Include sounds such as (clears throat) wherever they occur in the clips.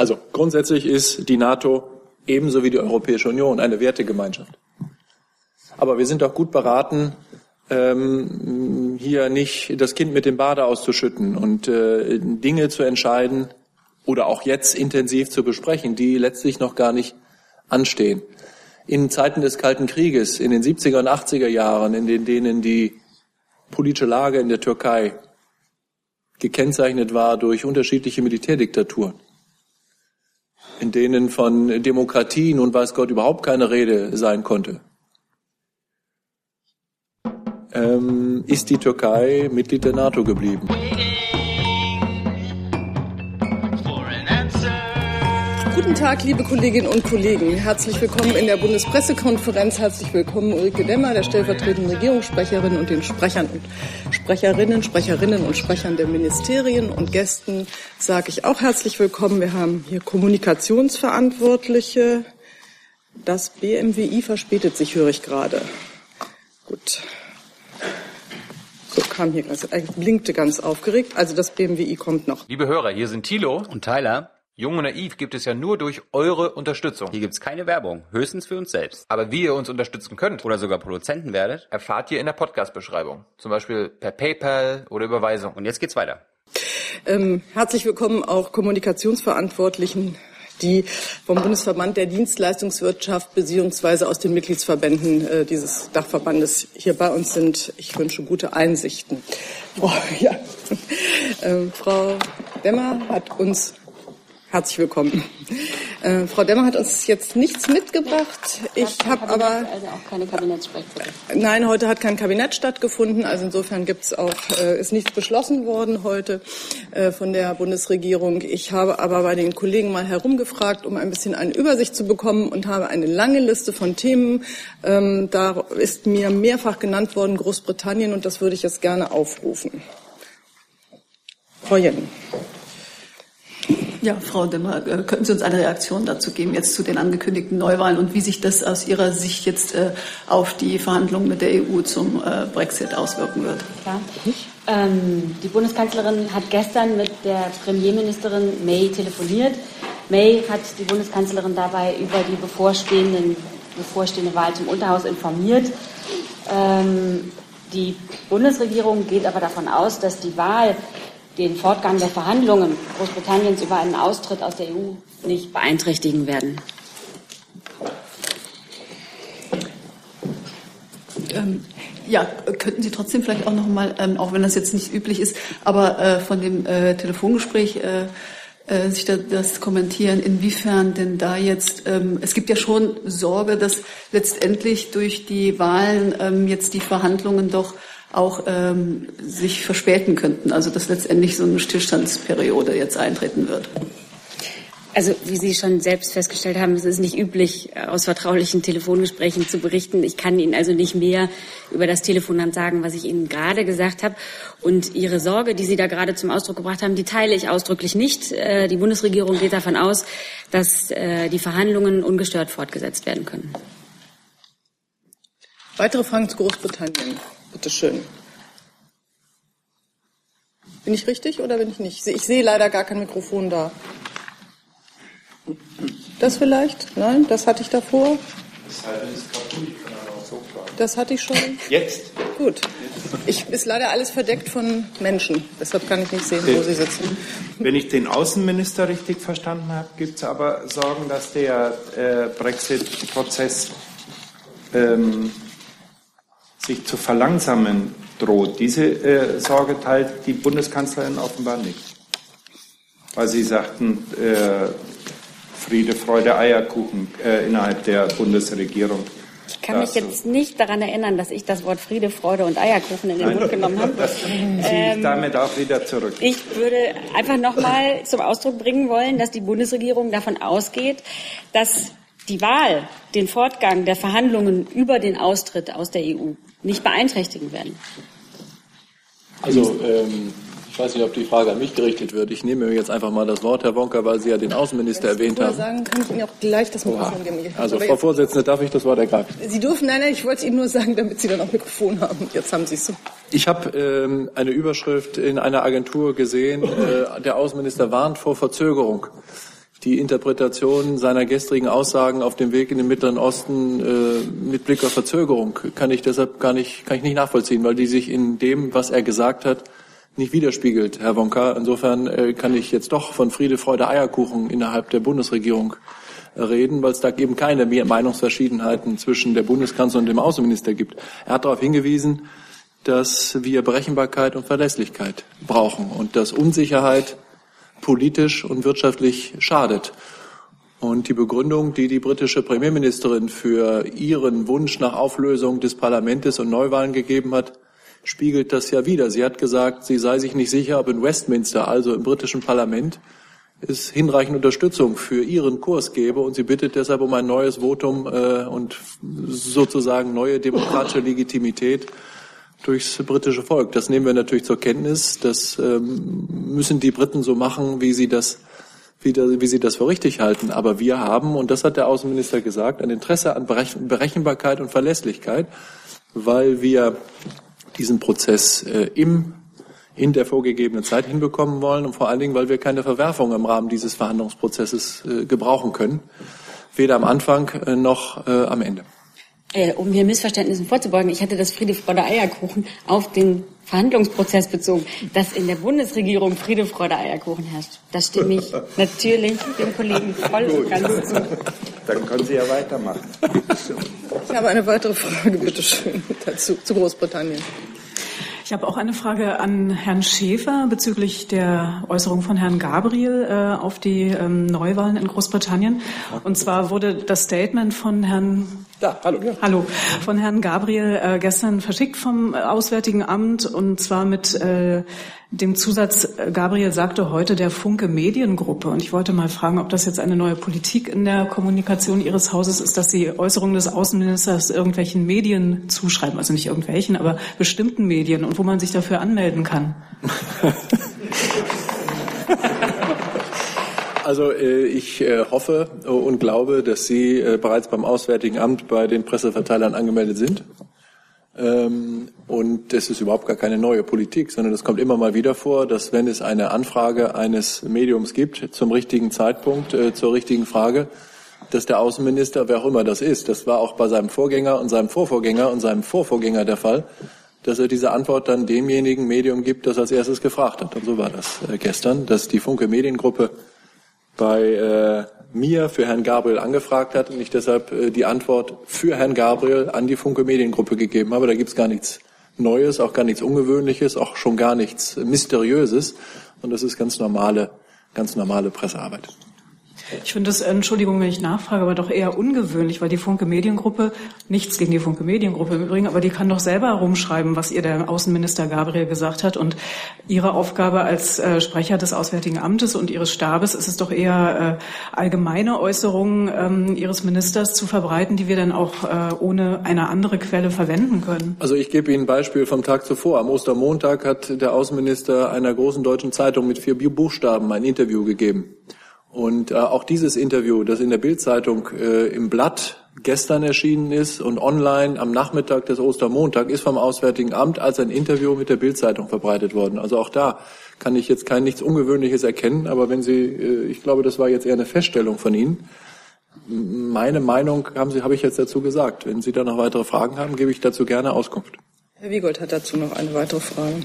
Also grundsätzlich ist die NATO ebenso wie die Europäische Union eine Wertegemeinschaft. Aber wir sind auch gut beraten, ähm, hier nicht das Kind mit dem Bade auszuschütten und äh, Dinge zu entscheiden oder auch jetzt intensiv zu besprechen, die letztlich noch gar nicht anstehen. In Zeiten des Kalten Krieges, in den 70er und 80er Jahren, in denen die politische Lage in der Türkei gekennzeichnet war durch unterschiedliche Militärdiktaturen, in denen von Demokratie nun weiß Gott überhaupt keine Rede sein konnte, ähm, ist die Türkei Mitglied der NATO geblieben. Guten Tag, liebe Kolleginnen und Kollegen. Herzlich willkommen in der Bundespressekonferenz. Herzlich willkommen Ulrike Demmer, der stellvertretenden Regierungssprecherin und den Sprechern und Sprecherinnen, Sprecherinnen und Sprechern der Ministerien und Gästen sage ich auch herzlich willkommen. Wir haben hier Kommunikationsverantwortliche. Das BMWI verspätet sich, höre ich gerade. Gut. So kam hier ganz, äh, blinkte ganz aufgeregt. Also das BMWI kommt noch. Liebe Hörer, hier sind Thilo und Tyler. Jung und naiv gibt es ja nur durch eure Unterstützung. Hier gibt's keine Werbung, höchstens für uns selbst. Aber wie ihr uns unterstützen könnt oder sogar Produzenten werdet, erfahrt ihr in der Podcast-Beschreibung. Zum Beispiel per PayPal oder Überweisung. Und jetzt geht's weiter. Ähm, herzlich willkommen auch Kommunikationsverantwortlichen die vom Bundesverband der Dienstleistungswirtschaft beziehungsweise aus den Mitgliedsverbänden äh, dieses Dachverbandes hier bei uns sind. Ich wünsche gute Einsichten. Oh, (laughs) ja. ähm, Frau Demmer hat uns Herzlich willkommen. Äh, Frau Demmer hat uns jetzt nichts mitgebracht. Ich habe aber also auch keine Kabinettssprechstunde. Nein, heute hat kein Kabinett stattgefunden. Also insofern gibt's auch äh, ist nichts beschlossen worden heute äh, von der Bundesregierung. Ich habe aber bei den Kollegen mal herumgefragt, um ein bisschen eine Übersicht zu bekommen und habe eine lange Liste von Themen. Ähm, da ist mir mehrfach genannt worden Großbritannien und das würde ich jetzt gerne aufrufen. Frau Jenny. Ja, Frau Demmer, äh, könnten Sie uns eine Reaktion dazu geben, jetzt zu den angekündigten Neuwahlen und wie sich das aus Ihrer Sicht jetzt äh, auf die Verhandlungen mit der EU zum äh, Brexit auswirken wird? Ja. Ähm, die Bundeskanzlerin hat gestern mit der Premierministerin May telefoniert. May hat die Bundeskanzlerin dabei über die bevorstehenden, bevorstehende Wahl zum Unterhaus informiert. Ähm, die Bundesregierung geht aber davon aus, dass die Wahl den Fortgang der Verhandlungen Großbritanniens über einen Austritt aus der EU nicht beeinträchtigen werden. Ähm, ja, könnten Sie trotzdem vielleicht auch noch mal, ähm, auch wenn das jetzt nicht üblich ist, aber äh, von dem äh, Telefongespräch äh, äh sich da, das kommentieren, inwiefern denn da jetzt, ähm, es gibt ja schon Sorge, dass letztendlich durch die Wahlen ähm, jetzt die Verhandlungen doch auch ähm, sich verspäten könnten. Also dass letztendlich so eine Stillstandsperiode jetzt eintreten wird. Also wie Sie schon selbst festgestellt haben, es ist nicht üblich, aus vertraulichen Telefongesprächen zu berichten. Ich kann Ihnen also nicht mehr über das Telefonat sagen, was ich Ihnen gerade gesagt habe. Und Ihre Sorge, die Sie da gerade zum Ausdruck gebracht haben, die teile ich ausdrücklich nicht. Äh, die Bundesregierung geht davon aus, dass äh, die Verhandlungen ungestört fortgesetzt werden können. Weitere Fragen zu Großbritannien? Bitte schön. Bin ich richtig oder bin ich nicht? Ich sehe leider gar kein Mikrofon da. Das vielleicht? Nein, das hatte ich davor. Das hatte ich schon. Jetzt? Gut. Ich ist leider alles verdeckt von Menschen. Deshalb kann ich nicht sehen, wo Sie sitzen. Wenn ich den Außenminister richtig verstanden habe, gibt es aber Sorgen, dass der äh, Brexit-Prozess ähm, sich zu verlangsamen droht. Diese äh, Sorge teilt die Bundeskanzlerin offenbar nicht. Weil Sie sagten, äh, Friede, Freude, Eierkuchen äh, innerhalb der Bundesregierung. Ich kann mich jetzt nicht daran erinnern, dass ich das Wort Friede, Freude und Eierkuchen in den Nein, Mund genommen habe. (laughs) Das ziehe ich ähm, damit auch wieder zurück. Ich würde einfach nochmal zum Ausdruck bringen wollen, dass die Bundesregierung davon ausgeht, dass die Wahl, den Fortgang der Verhandlungen über den Austritt aus der EU nicht beeinträchtigen werden. Also ähm, ich weiß nicht, ob die Frage an mich gerichtet wird. Ich nehme jetzt einfach mal das Wort, Herr Wonka, weil Sie ja den Außenminister Wenn erwähnt haben. sagen, kann ich Ihnen auch gleich das Mikrofon geben. Also, Frau Vorsitzende, darf ich das Wort ergreifen? Sie dürfen, nein, nein, ich wollte es Ihnen nur sagen, damit Sie dann auch Mikrofon haben. Jetzt haben Sie es. Ich habe ähm, eine Überschrift in einer Agentur gesehen, äh, der Außenminister warnt vor Verzögerung. Die Interpretation seiner gestrigen Aussagen auf dem Weg in den Mittleren Osten äh, mit Blick auf Verzögerung kann ich deshalb gar nicht, kann ich nicht nachvollziehen, weil die sich in dem, was er gesagt hat, nicht widerspiegelt, Herr Wonka. Insofern äh, kann ich jetzt doch von Friede, Freude, Eierkuchen innerhalb der Bundesregierung reden, weil es da eben keine Meinungsverschiedenheiten zwischen der Bundeskanzlerin und dem Außenminister gibt. Er hat darauf hingewiesen, dass wir Berechenbarkeit und Verlässlichkeit brauchen und dass Unsicherheit politisch und wirtschaftlich schadet. Und die Begründung, die die britische Premierministerin für ihren Wunsch nach Auflösung des Parlaments und Neuwahlen gegeben hat, spiegelt das ja wider. Sie hat gesagt, sie sei sich nicht sicher, ob in Westminster, also im britischen Parlament, es hinreichend Unterstützung für ihren Kurs gebe und sie bittet deshalb um ein neues Votum äh, und sozusagen neue demokratische Legitimität durchs britische Volk. Das nehmen wir natürlich zur Kenntnis. Das ähm, müssen die Briten so machen, wie sie das wie, wie sie das für richtig halten. Aber wir haben, und das hat der Außenminister gesagt, ein Interesse an Berechenbarkeit und Verlässlichkeit, weil wir diesen Prozess äh, im in der vorgegebenen Zeit hinbekommen wollen und vor allen Dingen, weil wir keine Verwerfung im Rahmen dieses Verhandlungsprozesses äh, gebrauchen können, weder am Anfang äh, noch äh, am Ende. Äh, um hier Missverständnissen vorzubeugen, ich hatte das Friede, Freude, Eierkuchen auf den Verhandlungsprozess bezogen, dass in der Bundesregierung Friede, Freude, Eierkuchen herrscht. Das stimme ich (laughs) natürlich dem Kollegen voll und ganz zu. Dann können Sie ja weitermachen. Ich habe eine weitere Frage, bitte schön, dazu, zu Großbritannien. Ich habe auch eine Frage an Herrn Schäfer bezüglich der Äußerung von Herrn Gabriel äh, auf die ähm, Neuwahlen in Großbritannien. Und zwar wurde das Statement von Herrn da, hallo. Ja. Hallo. Von Herrn Gabriel äh, gestern verschickt vom Auswärtigen Amt und zwar mit äh, dem Zusatz, äh, Gabriel sagte heute der Funke Mediengruppe. Und ich wollte mal fragen, ob das jetzt eine neue Politik in der Kommunikation Ihres Hauses ist, dass Sie Äußerungen des Außenministers irgendwelchen Medien zuschreiben. Also nicht irgendwelchen, aber bestimmten Medien und wo man sich dafür anmelden kann. (laughs) Also äh, ich äh, hoffe und glaube, dass Sie äh, bereits beim Auswärtigen Amt bei den Presseverteilern angemeldet sind. Ähm, und das ist überhaupt gar keine neue Politik, sondern es kommt immer mal wieder vor, dass wenn es eine Anfrage eines Mediums gibt zum richtigen Zeitpunkt, zur richtigen Frage, dass der Außenminister, wer auch immer das ist, das war auch bei seinem Vorgänger und seinem Vorvorgänger und seinem Vorvorgänger der Fall, dass er diese Antwort dann demjenigen Medium gibt, das als erstes gefragt hat. Und so war das gestern, dass die Funke Mediengruppe bei äh, mir für Herrn Gabriel angefragt hat und ich deshalb äh, die Antwort für Herrn Gabriel an die Funke Mediengruppe gegeben habe. Da gibt es gar nichts Neues, auch gar nichts Ungewöhnliches, auch schon gar nichts Mysteriöses. Und das ist ganz normale, ganz normale Pressearbeit. Ich finde das, Entschuldigung, wenn ich nachfrage, aber doch eher ungewöhnlich, weil die Funke Mediengruppe, nichts gegen die Funke Mediengruppe im Übrigen, aber die kann doch selber herumschreiben, was ihr der Außenminister Gabriel gesagt hat. Und ihre Aufgabe als äh, Sprecher des Auswärtigen Amtes und ihres Stabes ist es doch eher äh, allgemeine Äußerungen ähm, ihres Ministers zu verbreiten, die wir dann auch äh, ohne eine andere Quelle verwenden können. Also ich gebe Ihnen ein Beispiel vom Tag zuvor. Am Ostermontag hat der Außenminister einer großen deutschen Zeitung mit vier Buchstaben ein Interview gegeben. Und äh, auch dieses Interview, das in der Bildzeitung äh, im Blatt gestern erschienen ist und online am Nachmittag des Ostermontag, ist vom Auswärtigen Amt als ein Interview mit der Bildzeitung verbreitet worden. Also auch da kann ich jetzt kein nichts Ungewöhnliches erkennen. Aber wenn Sie, äh, ich glaube, das war jetzt eher eine Feststellung von Ihnen. Meine Meinung haben Sie, habe ich jetzt dazu gesagt. Wenn Sie da noch weitere Fragen haben, gebe ich dazu gerne Auskunft. Herr Wiegold hat dazu noch eine weitere Frage.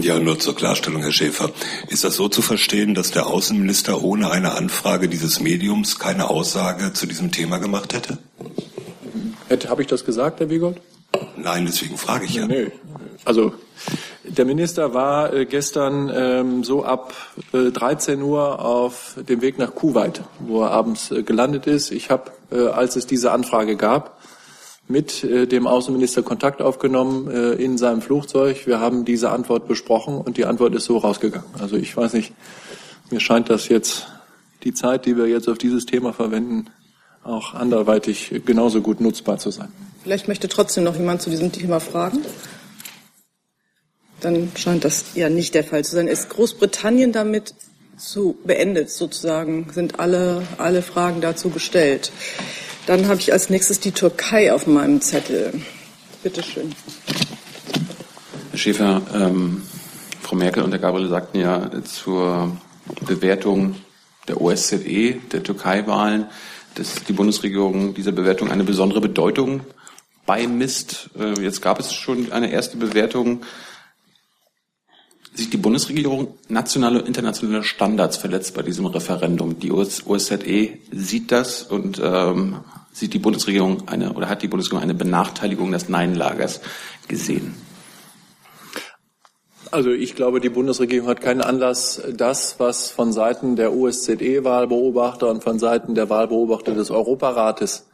Ja, nur zur Klarstellung, Herr Schäfer. Ist das so zu verstehen, dass der Außenminister ohne eine Anfrage dieses Mediums keine Aussage zu diesem Thema gemacht hätte? hätte Habe ich das gesagt, Herr Wiegold? Nein, deswegen frage ich ja. Nee, also der Minister war äh, gestern ähm, so ab äh, 13 Uhr auf dem Weg nach Kuwait, wo er abends äh, gelandet ist. Ich habe, äh, als es diese Anfrage gab, mit äh, dem Außenminister Kontakt aufgenommen äh, in seinem Flugzeug. Wir haben diese Antwort besprochen und die Antwort ist so rausgegangen. Also ich weiß nicht, mir scheint das jetzt die Zeit, die wir jetzt auf dieses Thema verwenden, auch anderweitig genauso gut nutzbar zu sein. Vielleicht möchte trotzdem noch jemand zu diesem Thema fragen. Dann scheint das ja nicht der Fall zu sein. Ist Großbritannien damit zu beendet sozusagen? Sind alle, alle Fragen dazu gestellt? Dann habe ich als nächstes die Türkei auf meinem Zettel. Bitte schön. Herr Schäfer, ähm, Frau Merkel und Herr Gabriel sagten ja zur Bewertung der OSZE, der Türkei-Wahlen, dass die Bundesregierung dieser Bewertung eine besondere Bedeutung beimisst. Äh, jetzt gab es schon eine erste Bewertung. Sieht die Bundesregierung nationale und internationale Standards verletzt bei diesem Referendum? Die OSZE sieht das und ähm, sieht die Bundesregierung eine oder hat die Bundesregierung eine Benachteiligung des Nein-Lagers gesehen? Also ich glaube, die Bundesregierung hat keinen Anlass, das, was von Seiten der OSZE-Wahlbeobachter und von Seiten der Wahlbeobachter des Europarates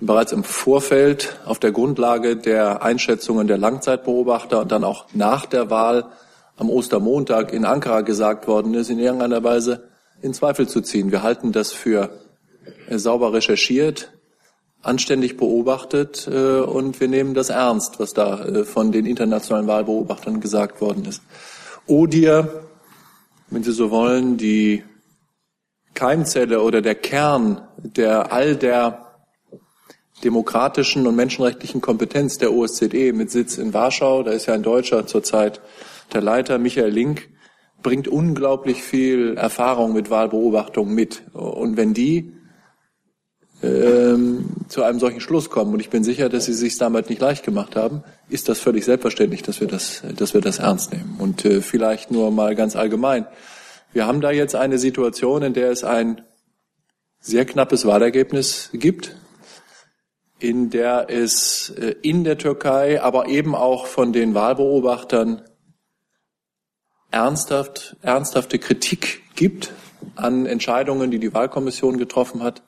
bereits im Vorfeld auf der Grundlage der Einschätzungen der Langzeitbeobachter und dann auch nach der Wahl am Ostermontag in Ankara gesagt worden ist, in irgendeiner Weise in Zweifel zu ziehen. Wir halten das für sauber recherchiert, anständig beobachtet äh, und wir nehmen das ernst, was da äh, von den internationalen Wahlbeobachtern gesagt worden ist. ODIR, wenn Sie so wollen, die Keimzelle oder der Kern der all der demokratischen und menschenrechtlichen Kompetenz der OSZE mit Sitz in Warschau, da ist ja ein Deutscher zurzeit der Leiter, Michael Link, bringt unglaublich viel Erfahrung mit Wahlbeobachtung mit. Und wenn die ähm, zu einem solchen Schluss kommen. Und ich bin sicher, dass Sie sich damit nicht leicht gemacht haben. Ist das völlig selbstverständlich, dass wir das, dass wir das ernst nehmen. Und äh, vielleicht nur mal ganz allgemein. Wir haben da jetzt eine Situation, in der es ein sehr knappes Wahlergebnis gibt, in der es äh, in der Türkei, aber eben auch von den Wahlbeobachtern ernsthaft, ernsthafte Kritik gibt an Entscheidungen, die die Wahlkommission getroffen hat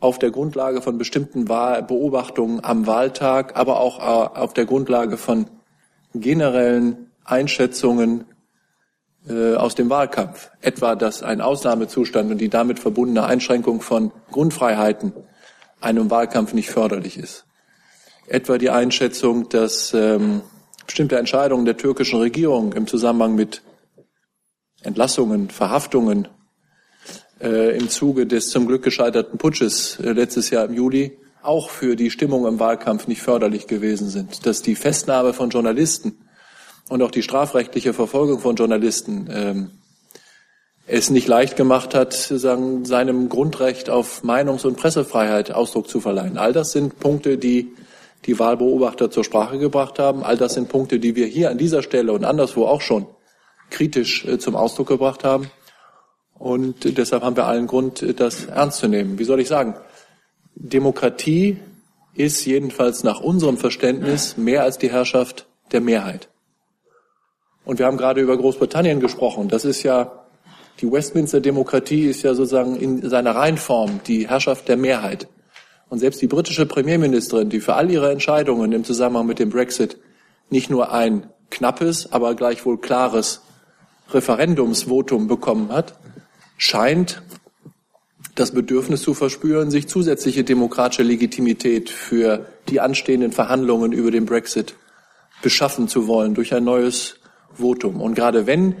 auf der Grundlage von bestimmten Beobachtungen am Wahltag, aber auch äh, auf der Grundlage von generellen Einschätzungen äh, aus dem Wahlkampf. Etwa, dass ein Ausnahmezustand und die damit verbundene Einschränkung von Grundfreiheiten einem Wahlkampf nicht förderlich ist. Etwa die Einschätzung, dass ähm, bestimmte Entscheidungen der türkischen Regierung im Zusammenhang mit Entlassungen, Verhaftungen äh, im Zuge des zum Glück gescheiterten Putsches äh, letztes Jahr im Juli auch für die Stimmung im Wahlkampf nicht förderlich gewesen sind, dass die Festnahme von Journalisten und auch die strafrechtliche Verfolgung von Journalisten ähm, es nicht leicht gemacht hat, sagen, seinem Grundrecht auf Meinungs- und Pressefreiheit Ausdruck zu verleihen. All das sind Punkte, die die Wahlbeobachter zur Sprache gebracht haben. All das sind Punkte, die wir hier an dieser Stelle und anderswo auch schon kritisch äh, zum Ausdruck gebracht haben. Und deshalb haben wir allen Grund, das ernst zu nehmen. Wie soll ich sagen? Demokratie ist jedenfalls nach unserem Verständnis mehr als die Herrschaft der Mehrheit. Und wir haben gerade über Großbritannien gesprochen. Das ist ja, die Westminster Demokratie ist ja sozusagen in seiner Reinform die Herrschaft der Mehrheit. Und selbst die britische Premierministerin, die für all ihre Entscheidungen im Zusammenhang mit dem Brexit nicht nur ein knappes, aber gleichwohl klares Referendumsvotum bekommen hat, scheint das Bedürfnis zu verspüren, sich zusätzliche demokratische Legitimität für die anstehenden Verhandlungen über den Brexit beschaffen zu wollen durch ein neues Votum. Und gerade wenn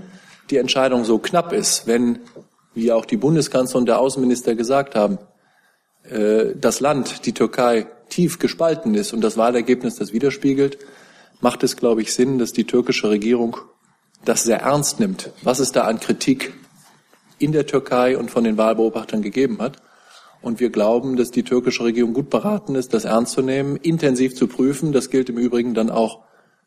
die Entscheidung so knapp ist, wenn, wie auch die Bundeskanzler und der Außenminister gesagt haben, äh, das Land, die Türkei, tief gespalten ist und das Wahlergebnis das widerspiegelt, macht es, glaube ich, Sinn, dass die türkische Regierung das sehr ernst nimmt, was es da an Kritik in der Türkei und von den Wahlbeobachtern gegeben hat. Und wir glauben, dass die türkische Regierung gut beraten ist, das ernst zu nehmen, intensiv zu prüfen. Das gilt im Übrigen dann auch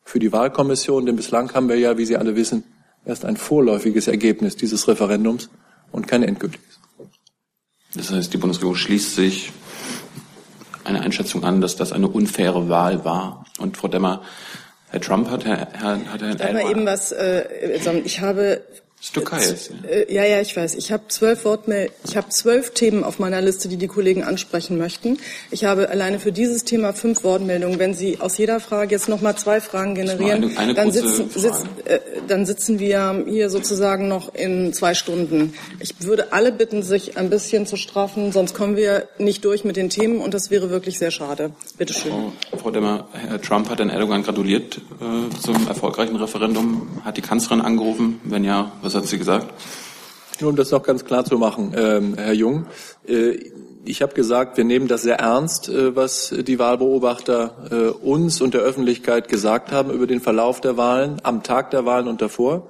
für die Wahlkommission, denn bislang haben wir ja, wie Sie alle wissen, erst ein vorläufiges Ergebnis dieses Referendums und kein endgültiges. Das heißt, die Bundesregierung schließt sich eine Einschätzung an, dass das eine unfaire Wahl war. Und Frau Demmer, Herr Trump hat Herr, Herr, hat Herr Darf mal eben was äh, sagen? Ich habe Türkei ist. Ja. Äh, ja, ja, ich weiß. Ich habe zwölf Wortmail, ich habe zwölf Themen auf meiner Liste, die die Kollegen ansprechen möchten. Ich habe alleine für dieses Thema fünf Wortmeldungen. Wenn Sie aus jeder Frage jetzt noch mal zwei Fragen generieren, eine, eine dann, sitzen, sitz, äh, dann sitzen wir hier sozusagen noch in zwei Stunden. Ich würde alle bitten, sich ein bisschen zu straffen, sonst kommen wir nicht durch mit den Themen und das wäre wirklich sehr schade. Bitte schön. Frau, Frau Demmer, Herr Trump hat Herrn Erdogan gratuliert äh, zum erfolgreichen Referendum. Hat die Kanzlerin angerufen? Wenn ja, was was hat sie gesagt? Nur um das noch ganz klar zu machen, ähm, Herr Jung. Äh, ich habe gesagt, wir nehmen das sehr ernst, äh, was die Wahlbeobachter äh, uns und der Öffentlichkeit gesagt haben über den Verlauf der Wahlen, am Tag der Wahlen und davor.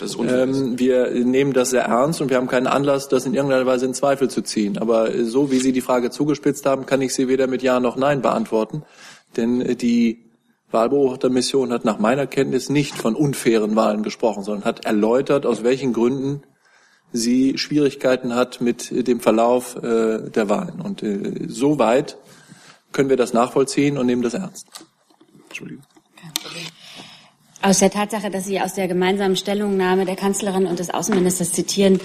Ähm, wir nehmen das sehr ernst und wir haben keinen Anlass, das in irgendeiner Weise in Zweifel zu ziehen. Aber so wie Sie die Frage zugespitzt haben, kann ich sie weder mit Ja noch Nein beantworten. Denn die Wahlbeobachtermission hat nach meiner Kenntnis nicht von unfairen Wahlen gesprochen, sondern hat erläutert, aus welchen Gründen sie Schwierigkeiten hat mit dem Verlauf äh, der Wahlen. Und äh, soweit können wir das nachvollziehen und nehmen das ernst. Entschuldigung. Aus der Tatsache, dass Sie aus der gemeinsamen Stellungnahme der Kanzlerin und des Außenministers zitieren,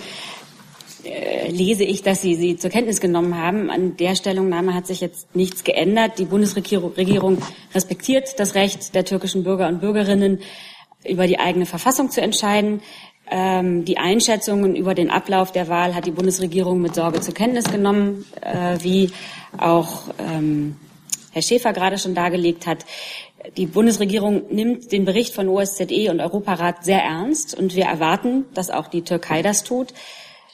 äh, lese ich, dass Sie sie zur Kenntnis genommen haben. An der Stellungnahme hat sich jetzt nichts geändert. Die Bundesregierung respektiert das Recht der türkischen Bürger und Bürgerinnen, über die eigene Verfassung zu entscheiden. Ähm, die Einschätzungen über den Ablauf der Wahl hat die Bundesregierung mit Sorge zur Kenntnis genommen, äh, wie auch ähm, Herr Schäfer gerade schon dargelegt hat. Die Bundesregierung nimmt den Bericht von OSZE und Europarat sehr ernst und wir erwarten, dass auch die Türkei das tut.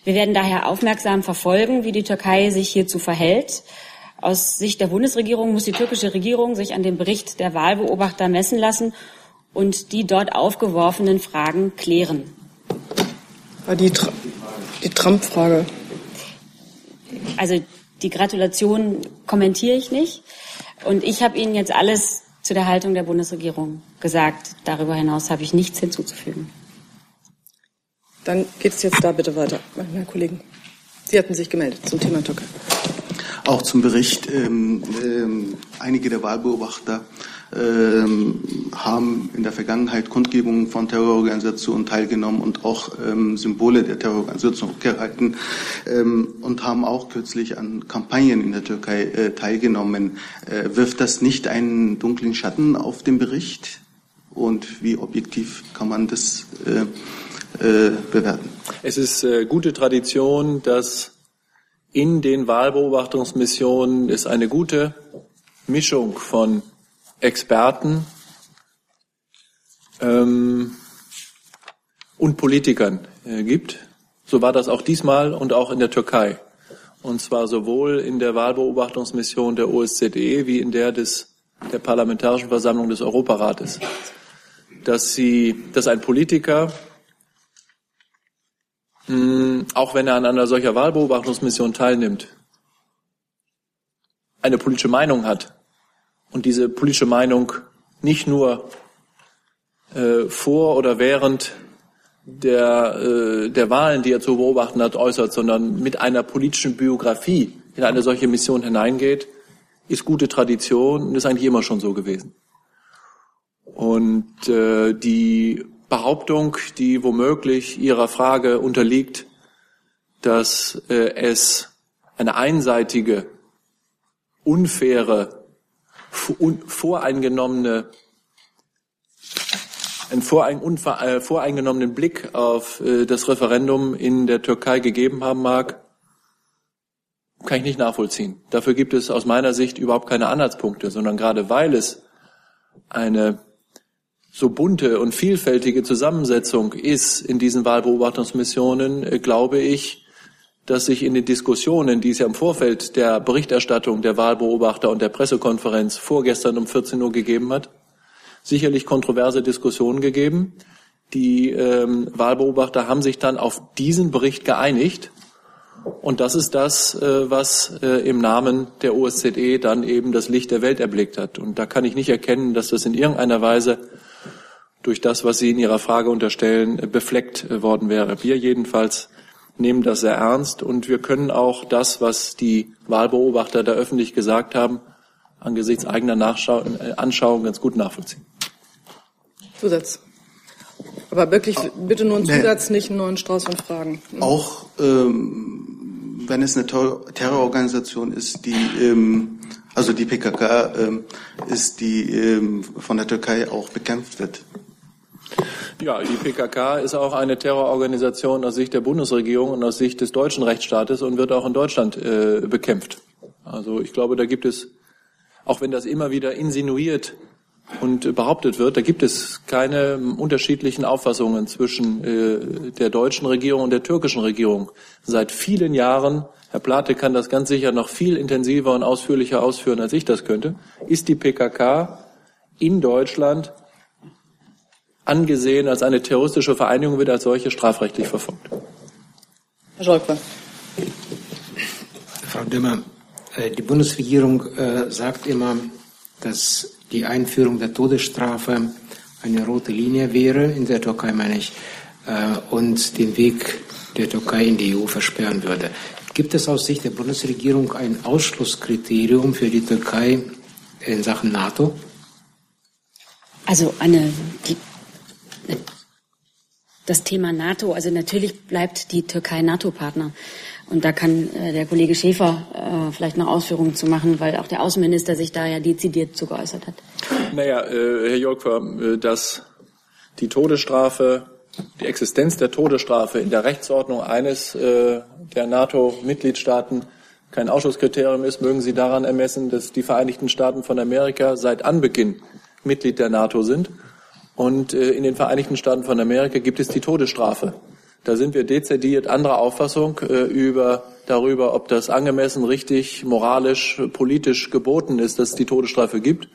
Wir werden daher aufmerksam verfolgen, wie die Türkei sich hierzu verhält. Aus Sicht der Bundesregierung muss die türkische Regierung sich an dem Bericht der Wahlbeobachter messen lassen und die dort aufgeworfenen Fragen klären. War die, die Trump-Frage. Also die Gratulation kommentiere ich nicht. Und ich habe Ihnen jetzt alles zu der Haltung der Bundesregierung gesagt. Darüber hinaus habe ich nichts hinzuzufügen. Dann geht es jetzt da bitte weiter, meine Kollegen. Sie hatten sich gemeldet zum Thema Türkei. Auch zum Bericht. Ähm, ähm, einige der Wahlbeobachter ähm, haben in der Vergangenheit Kundgebungen von Terrororganisationen teilgenommen und auch ähm, Symbole der Terrororganisation gehalten ähm, und haben auch kürzlich an Kampagnen in der Türkei äh, teilgenommen. Äh, wirft das nicht einen dunklen Schatten auf den Bericht? Und wie objektiv kann man das äh, äh bewerten? Es ist äh, gute Tradition, dass in den Wahlbeobachtungsmissionen es eine gute Mischung von Experten ähm, und Politikern äh, gibt. So war das auch diesmal und auch in der Türkei. Und zwar sowohl in der Wahlbeobachtungsmission der OSZE wie in der des, der Parlamentarischen Versammlung des Europarates. Dass sie, dass ein Politiker, mh, hm, auch wenn er an einer solcher Wahlbeobachtungsmission teilnimmt, eine politische Meinung hat und diese politische Meinung nicht nur äh, vor oder während der, äh, der Wahlen, die er zu beobachten hat, äußert, sondern mit einer politischen Biografie in eine solche Mission hineingeht, ist gute Tradition und ist eigentlich immer schon so gewesen. Und äh, die Behauptung, die womöglich Ihrer Frage unterliegt, dass äh, es eine einseitige, unfaire voreingenommene einen äh, voreingenommenen Blick auf äh, das Referendum in der Türkei gegeben haben mag, kann ich nicht nachvollziehen. Dafür gibt es aus meiner Sicht überhaupt keine Anhaltspunkte, sondern gerade weil es eine so bunte und vielfältige Zusammensetzung ist in diesen Wahlbeobachtungsmissionen, äh, glaube ich, dass sich in den Diskussionen, die es ja im Vorfeld der Berichterstattung der Wahlbeobachter und der Pressekonferenz vorgestern um 14 Uhr gegeben hat, sicherlich kontroverse Diskussionen gegeben. Die ähm, Wahlbeobachter haben sich dann auf diesen Bericht geeinigt. Und das ist das, äh, was äh, im Namen der OSZE dann eben das Licht der Welt erblickt hat. Und da kann ich nicht erkennen, dass das in irgendeiner Weise durch das, was Sie in Ihrer Frage unterstellen, befleckt äh, worden wäre. Wir jedenfalls nehmen das sehr ernst und wir können auch das, was die Wahlbeobachter da öffentlich gesagt haben, angesichts eigener Nachschau äh, Anschauung ganz gut nachvollziehen. Zusatz. Aber wirklich bitte nur einen Zusatz, nee. nicht einen neuen Strauß von Fragen. Mhm. Auch ähm, wenn es eine Terrororganisation ist, die ähm, also die PKK ähm, ist, die ähm, von der Türkei auch bekämpft wird. Ja, die PKK ist auch eine Terrororganisation aus Sicht der Bundesregierung und aus Sicht des deutschen Rechtsstaates und wird auch in Deutschland äh, bekämpft. Also ich glaube, da gibt es, auch wenn das immer wieder insinuiert und behauptet wird, da gibt es keine unterschiedlichen Auffassungen zwischen äh, der deutschen Regierung und der türkischen Regierung. Seit vielen Jahren, Herr Plate kann das ganz sicher noch viel intensiver und ausführlicher ausführen, als ich das könnte, ist die PKK in Deutschland angesehen als eine terroristische Vereinigung, wird als solche strafrechtlich verfolgt. Herr Scholker. Frau Dümmer, äh, die Bundesregierung äh, sagt immer, dass die Einführung der Todesstrafe eine rote Linie wäre, in der Türkei meine ich, äh, und den Weg der Türkei in die EU versperren würde. Gibt es aus Sicht der Bundesregierung ein Ausschlusskriterium für die Türkei in Sachen NATO? Also eine, die, das Thema NATO, also natürlich bleibt die Türkei NATO-Partner. Und da kann äh, der Kollege Schäfer äh, vielleicht noch Ausführungen zu machen, weil auch der Außenminister sich da ja dezidiert zu geäußert hat. Naja, äh, Herr Jolkwer, dass die Todesstrafe, die Existenz der Todesstrafe in der Rechtsordnung eines der NATO-Mitgliedstaaten kein Ausschusskriterium ist, mögen Sie daran ermessen, dass die Vereinigten Staaten von Amerika seit Anbeginn Mitglied der NATO sind. Und äh, in den Vereinigten Staaten von Amerika gibt es die Todesstrafe. Da sind wir dezidiert anderer Auffassung äh, über, darüber, ob das angemessen, richtig, moralisch, politisch geboten ist, dass es die Todesstrafe gibt.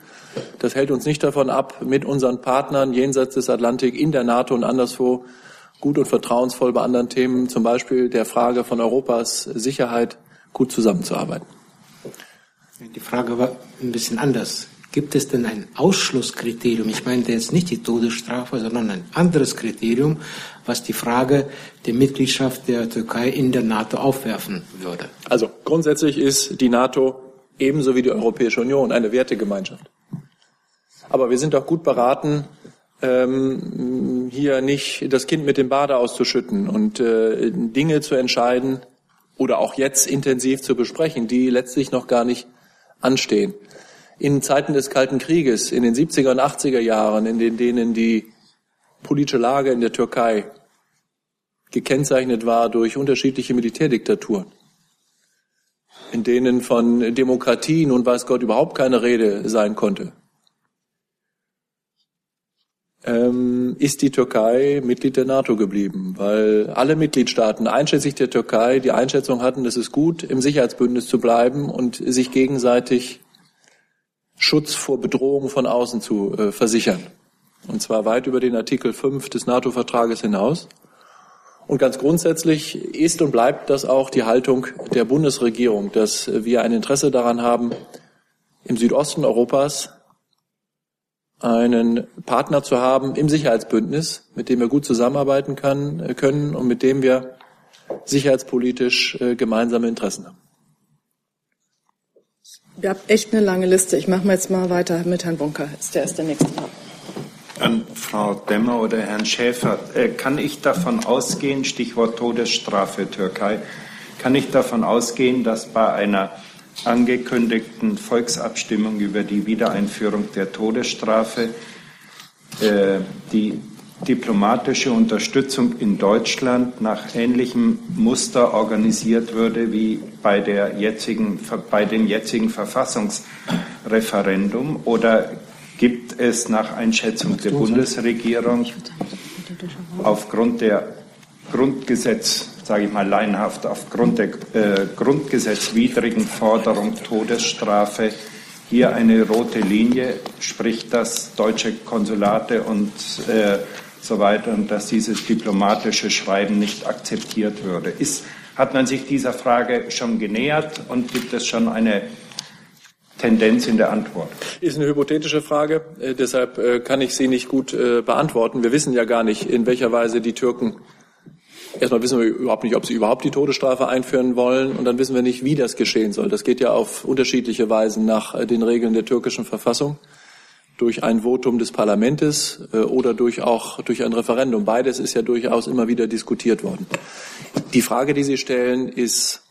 Das hält uns nicht davon ab, mit unseren Partnern jenseits des Atlantik in der NATO und anderswo gut und vertrauensvoll bei anderen Themen, zum Beispiel der Frage von Europas Sicherheit, gut zusammenzuarbeiten. Die Frage war ein bisschen anders. Gibt es denn ein Ausschlusskriterium? Ich meine jetzt nicht die Todesstrafe, sondern ein anderes Kriterium, was die Frage der Mitgliedschaft der Türkei in der NATO aufwerfen würde. Also grundsätzlich ist die NATO ebenso wie die Europäische Union eine Wertegemeinschaft. Aber wir sind auch gut beraten, ähm, hier nicht das Kind mit dem Bade auszuschütten und äh, Dinge zu entscheiden oder auch jetzt intensiv zu besprechen, die letztlich noch gar nicht anstehen in Zeiten des Kalten Krieges, in den 70er und 80er Jahren, in denen die politische Lage in der Türkei gekennzeichnet war durch unterschiedliche Militärdiktaturen, in denen von Demokratie nun weiß Gott überhaupt keine Rede sein konnte, ähm, ist die Türkei Mitglied der NATO geblieben, weil alle Mitgliedstaaten, einschließlich der Türkei, die Einschätzung hatten, es ist gut, im Sicherheitsbündnis zu bleiben und sich gegenseitig Schutz vor Bedrohungen von außen zu äh, versichern. Und zwar weit über den Artikel 5 des NATO-Vertrages hinaus. Und ganz grundsätzlich ist und bleibt das auch die Haltung der Bundesregierung, dass wir ein Interesse daran haben, im Südosten Europas einen Partner zu haben im Sicherheitsbündnis, mit dem wir gut zusammenarbeiten kann, äh, können und mit dem wir sicherheitspolitisch äh, gemeinsame Interessen haben. Wir haben echt eine lange Liste. Ich mache jetzt mal weiter mit Herrn Bunker. Ist der erst der nächste. An Frau Demmer oder Herrn Schäfer. Äh, kann ich davon ausgehen, Stichwort Todesstrafe Türkei, kann ich davon ausgehen, dass bei einer angekündigten Volksabstimmung über die Wiedereinführung der Todesstrafe äh, die diplomatische Unterstützung in Deutschland nach ähnlichem Muster organisiert würde wie bei, der jetzigen, bei dem jetzigen Verfassungsreferendum? Oder gibt es nach Einschätzung der Bundesregierung aufgrund der Grundgesetz, sage ich mal laienhaft, aufgrund der äh, grundgesetzwidrigen Forderung Todesstrafe hier eine rote Linie, sprich dass deutsche Konsulate und äh, so weiter und dass dieses diplomatische Schreiben nicht akzeptiert würde. Ist, hat man sich dieser Frage schon genähert und gibt es schon eine Tendenz in der Antwort? Ist eine hypothetische Frage, äh, deshalb äh, kann ich sie nicht gut äh, beantworten. Wir wissen ja gar nicht, in welcher Weise die Türken Erstmal wissen wir überhaupt nicht, ob sie überhaupt die Todesstrafe einführen wollen und dann wissen wir nicht, wie das geschehen soll. Das geht ja auf unterschiedliche Weisen nach den Regeln der türkischen Verfassung durch ein Votum des Parlaments äh, oder durch auch durch ein Referendum. Beides ist ja durchaus immer wieder diskutiert worden. Die Frage, die Sie stellen, ist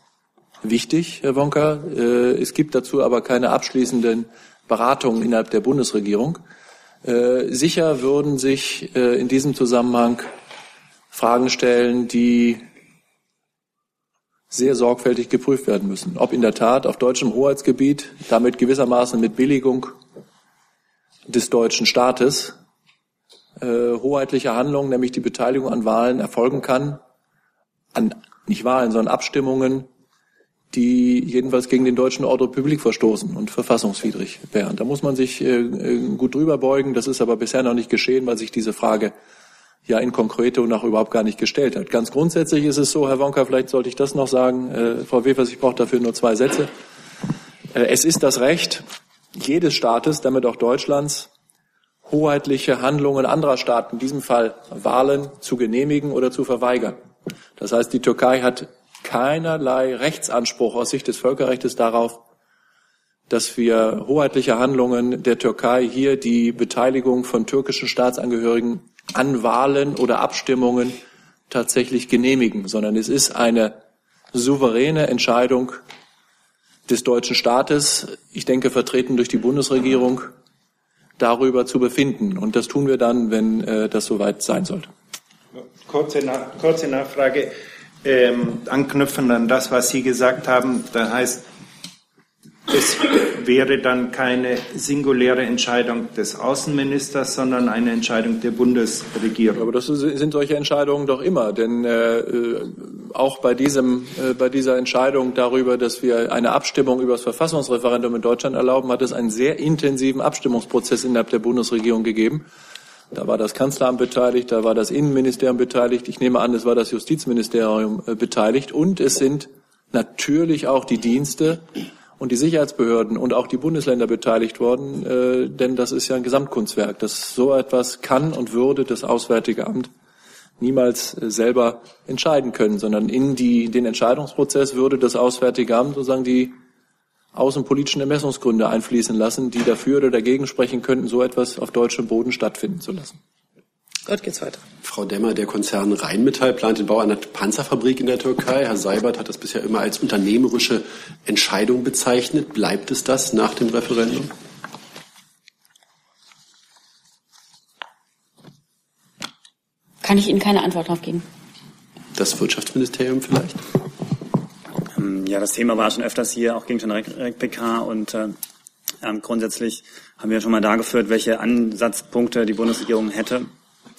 wichtig, Herr Wonka. Äh, es gibt dazu aber keine abschließenden Beratungen innerhalb der Bundesregierung. Äh, sicher würden sich in diesem Zusammenhang Fragen stellen, die sehr sorgfältig geprüft werden müssen. Ob in der Tat auf deutschem Hoheitsgebiet damit gewissermaßen mit Billigung des deutschen Staates äh, hoheitliche Handlungen, nämlich die Beteiligung an Wahlen, erfolgen kann, an nicht Wahlen, sondern Abstimmungen, die jedenfalls gegen den deutschen Ordre public verstoßen und verfassungswidrig wären. Da muss man sich äh, gut drüber beugen. Das ist aber bisher noch nicht geschehen, weil sich diese Frage ja in Konkrete noch überhaupt gar nicht gestellt hat. Ganz grundsätzlich ist es so, Herr Wonka, vielleicht sollte ich das noch sagen. Äh, Frau Wefers, ich brauche dafür nur zwei Sätze. Äh, es ist das Recht jedes Staates, damit auch Deutschlands, hoheitliche Handlungen anderer Staaten, in diesem Fall Wahlen, zu genehmigen oder zu verweigern. Das heißt, die Türkei hat keinerlei Rechtsanspruch aus Sicht des Völkerrechts darauf, dass wir hoheitliche Handlungen der Türkei hier die Beteiligung von türkischen Staatsangehörigen an Wahlen oder Abstimmungen tatsächlich genehmigen, sondern es ist eine souveräne Entscheidung des deutschen Staates, ich denke vertreten durch die Bundesregierung, darüber zu befinden. Und das tun wir dann, wenn äh, das soweit sein sollte. Kurze, Nach kurze Nachfrage, ähm, anknüpfend an das, was Sie gesagt haben. Da heißt, es wäre dann keine singuläre Entscheidung des Außenministers, sondern eine Entscheidung der Bundesregierung. Aber das sind solche Entscheidungen doch immer, denn äh, auch bei diesem, äh, bei dieser Entscheidung darüber, dass wir eine Abstimmung über das Verfassungsreferendum in Deutschland erlauben, hat es einen sehr intensiven Abstimmungsprozess innerhalb der Bundesregierung gegeben. Da war das Kanzleramt beteiligt, da war das Innenministerium beteiligt. Ich nehme an, es war das Justizministerium äh, beteiligt und es sind natürlich auch die Dienste und die Sicherheitsbehörden und auch die Bundesländer beteiligt worden, äh, denn das ist ja ein Gesamtkunstwerk. Das so etwas kann und würde das Auswärtige Amt niemals äh, selber entscheiden können, sondern in die, den Entscheidungsprozess würde das Auswärtige Amt sozusagen die außenpolitischen Ermessungsgründe einfließen lassen, die dafür oder dagegen sprechen könnten, so etwas auf deutschem Boden stattfinden zu lassen. Gott geht's weiter. Frau Demmer, der Konzern Rheinmetall plant den Bau einer Panzerfabrik in der Türkei. Herr Seibert hat das bisher immer als unternehmerische Entscheidung bezeichnet. Bleibt es das nach dem Referendum? Kann ich Ihnen keine Antwort darauf geben. Das Wirtschaftsministerium vielleicht? Ähm, ja, das Thema war schon öfters hier, auch gegen den REC-PK und äh, ähm, grundsätzlich haben wir schon mal dargeführt, welche Ansatzpunkte die Bundesregierung hätte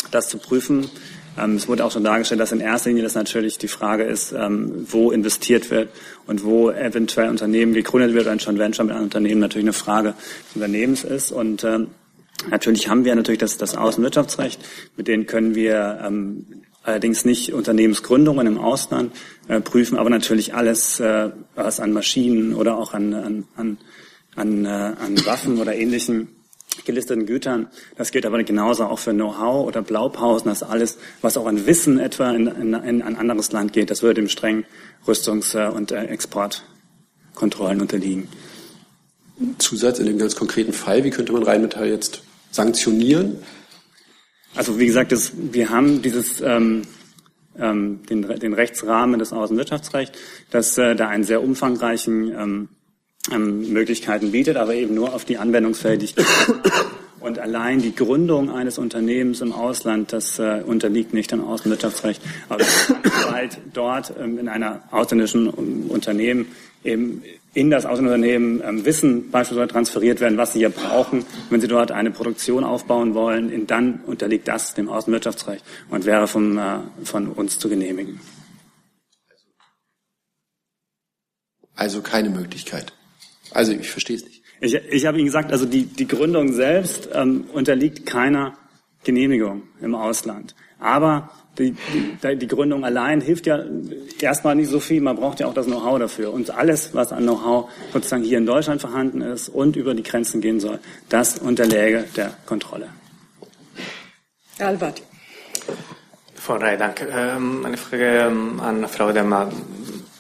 das zu prüfen. Ähm, es wurde auch schon dargestellt, dass in erster Linie das natürlich die Frage ist, ähm, wo investiert wird und wo eventuell Unternehmen gegründet wird, ein Joint Venture mit einem Unternehmen natürlich eine Frage des Unternehmens ist. Und ähm, natürlich haben wir natürlich das, das Außenwirtschaftsrecht, mit denen können wir ähm, allerdings nicht Unternehmensgründungen im Ausland äh, prüfen, aber natürlich alles, äh, was an Maschinen oder auch an, an, an, an, äh, an Waffen oder ähnlichen gelisteten Gütern. Das gilt aber genauso auch für Know-how oder Blaupausen. Das alles, was auch an Wissen etwa in, in, in ein anderes Land geht, das würde dem strengen Rüstungs- und äh, Exportkontrollen unterliegen. Zusatz in dem ganz konkreten Fall, wie könnte man Rheinmetall jetzt sanktionieren? Also wie gesagt, das, wir haben dieses ähm, ähm, den, den Rechtsrahmen des Außenwirtschaftsrechts, das äh, da einen sehr umfangreichen ähm, ähm, Möglichkeiten bietet, aber eben nur auf die Anwendungsfähigkeit. Und allein die Gründung eines Unternehmens im Ausland, das äh, unterliegt nicht dem Außenwirtschaftsrecht. Aber sobald dort ähm, in einer ausländischen Unternehmen eben in das Außenunternehmen ähm, Wissen beispielsweise transferiert werden, was sie hier brauchen, wenn sie dort eine Produktion aufbauen wollen, dann unterliegt das dem Außenwirtschaftsrecht und wäre vom, äh, von uns zu genehmigen. Also keine Möglichkeit. Also ich verstehe es nicht. Ich, ich habe Ihnen gesagt, also die, die Gründung selbst ähm, unterliegt keiner Genehmigung im Ausland. Aber die, die, die Gründung allein hilft ja erstmal nicht so viel. Man braucht ja auch das Know-how dafür. Und alles, was an Know-how sozusagen hier in Deutschland vorhanden ist und über die Grenzen gehen soll, das unterläge der Kontrolle. Herr Albert. Frau Rey, danke. Ähm, eine Frage ähm, an Frau Demmer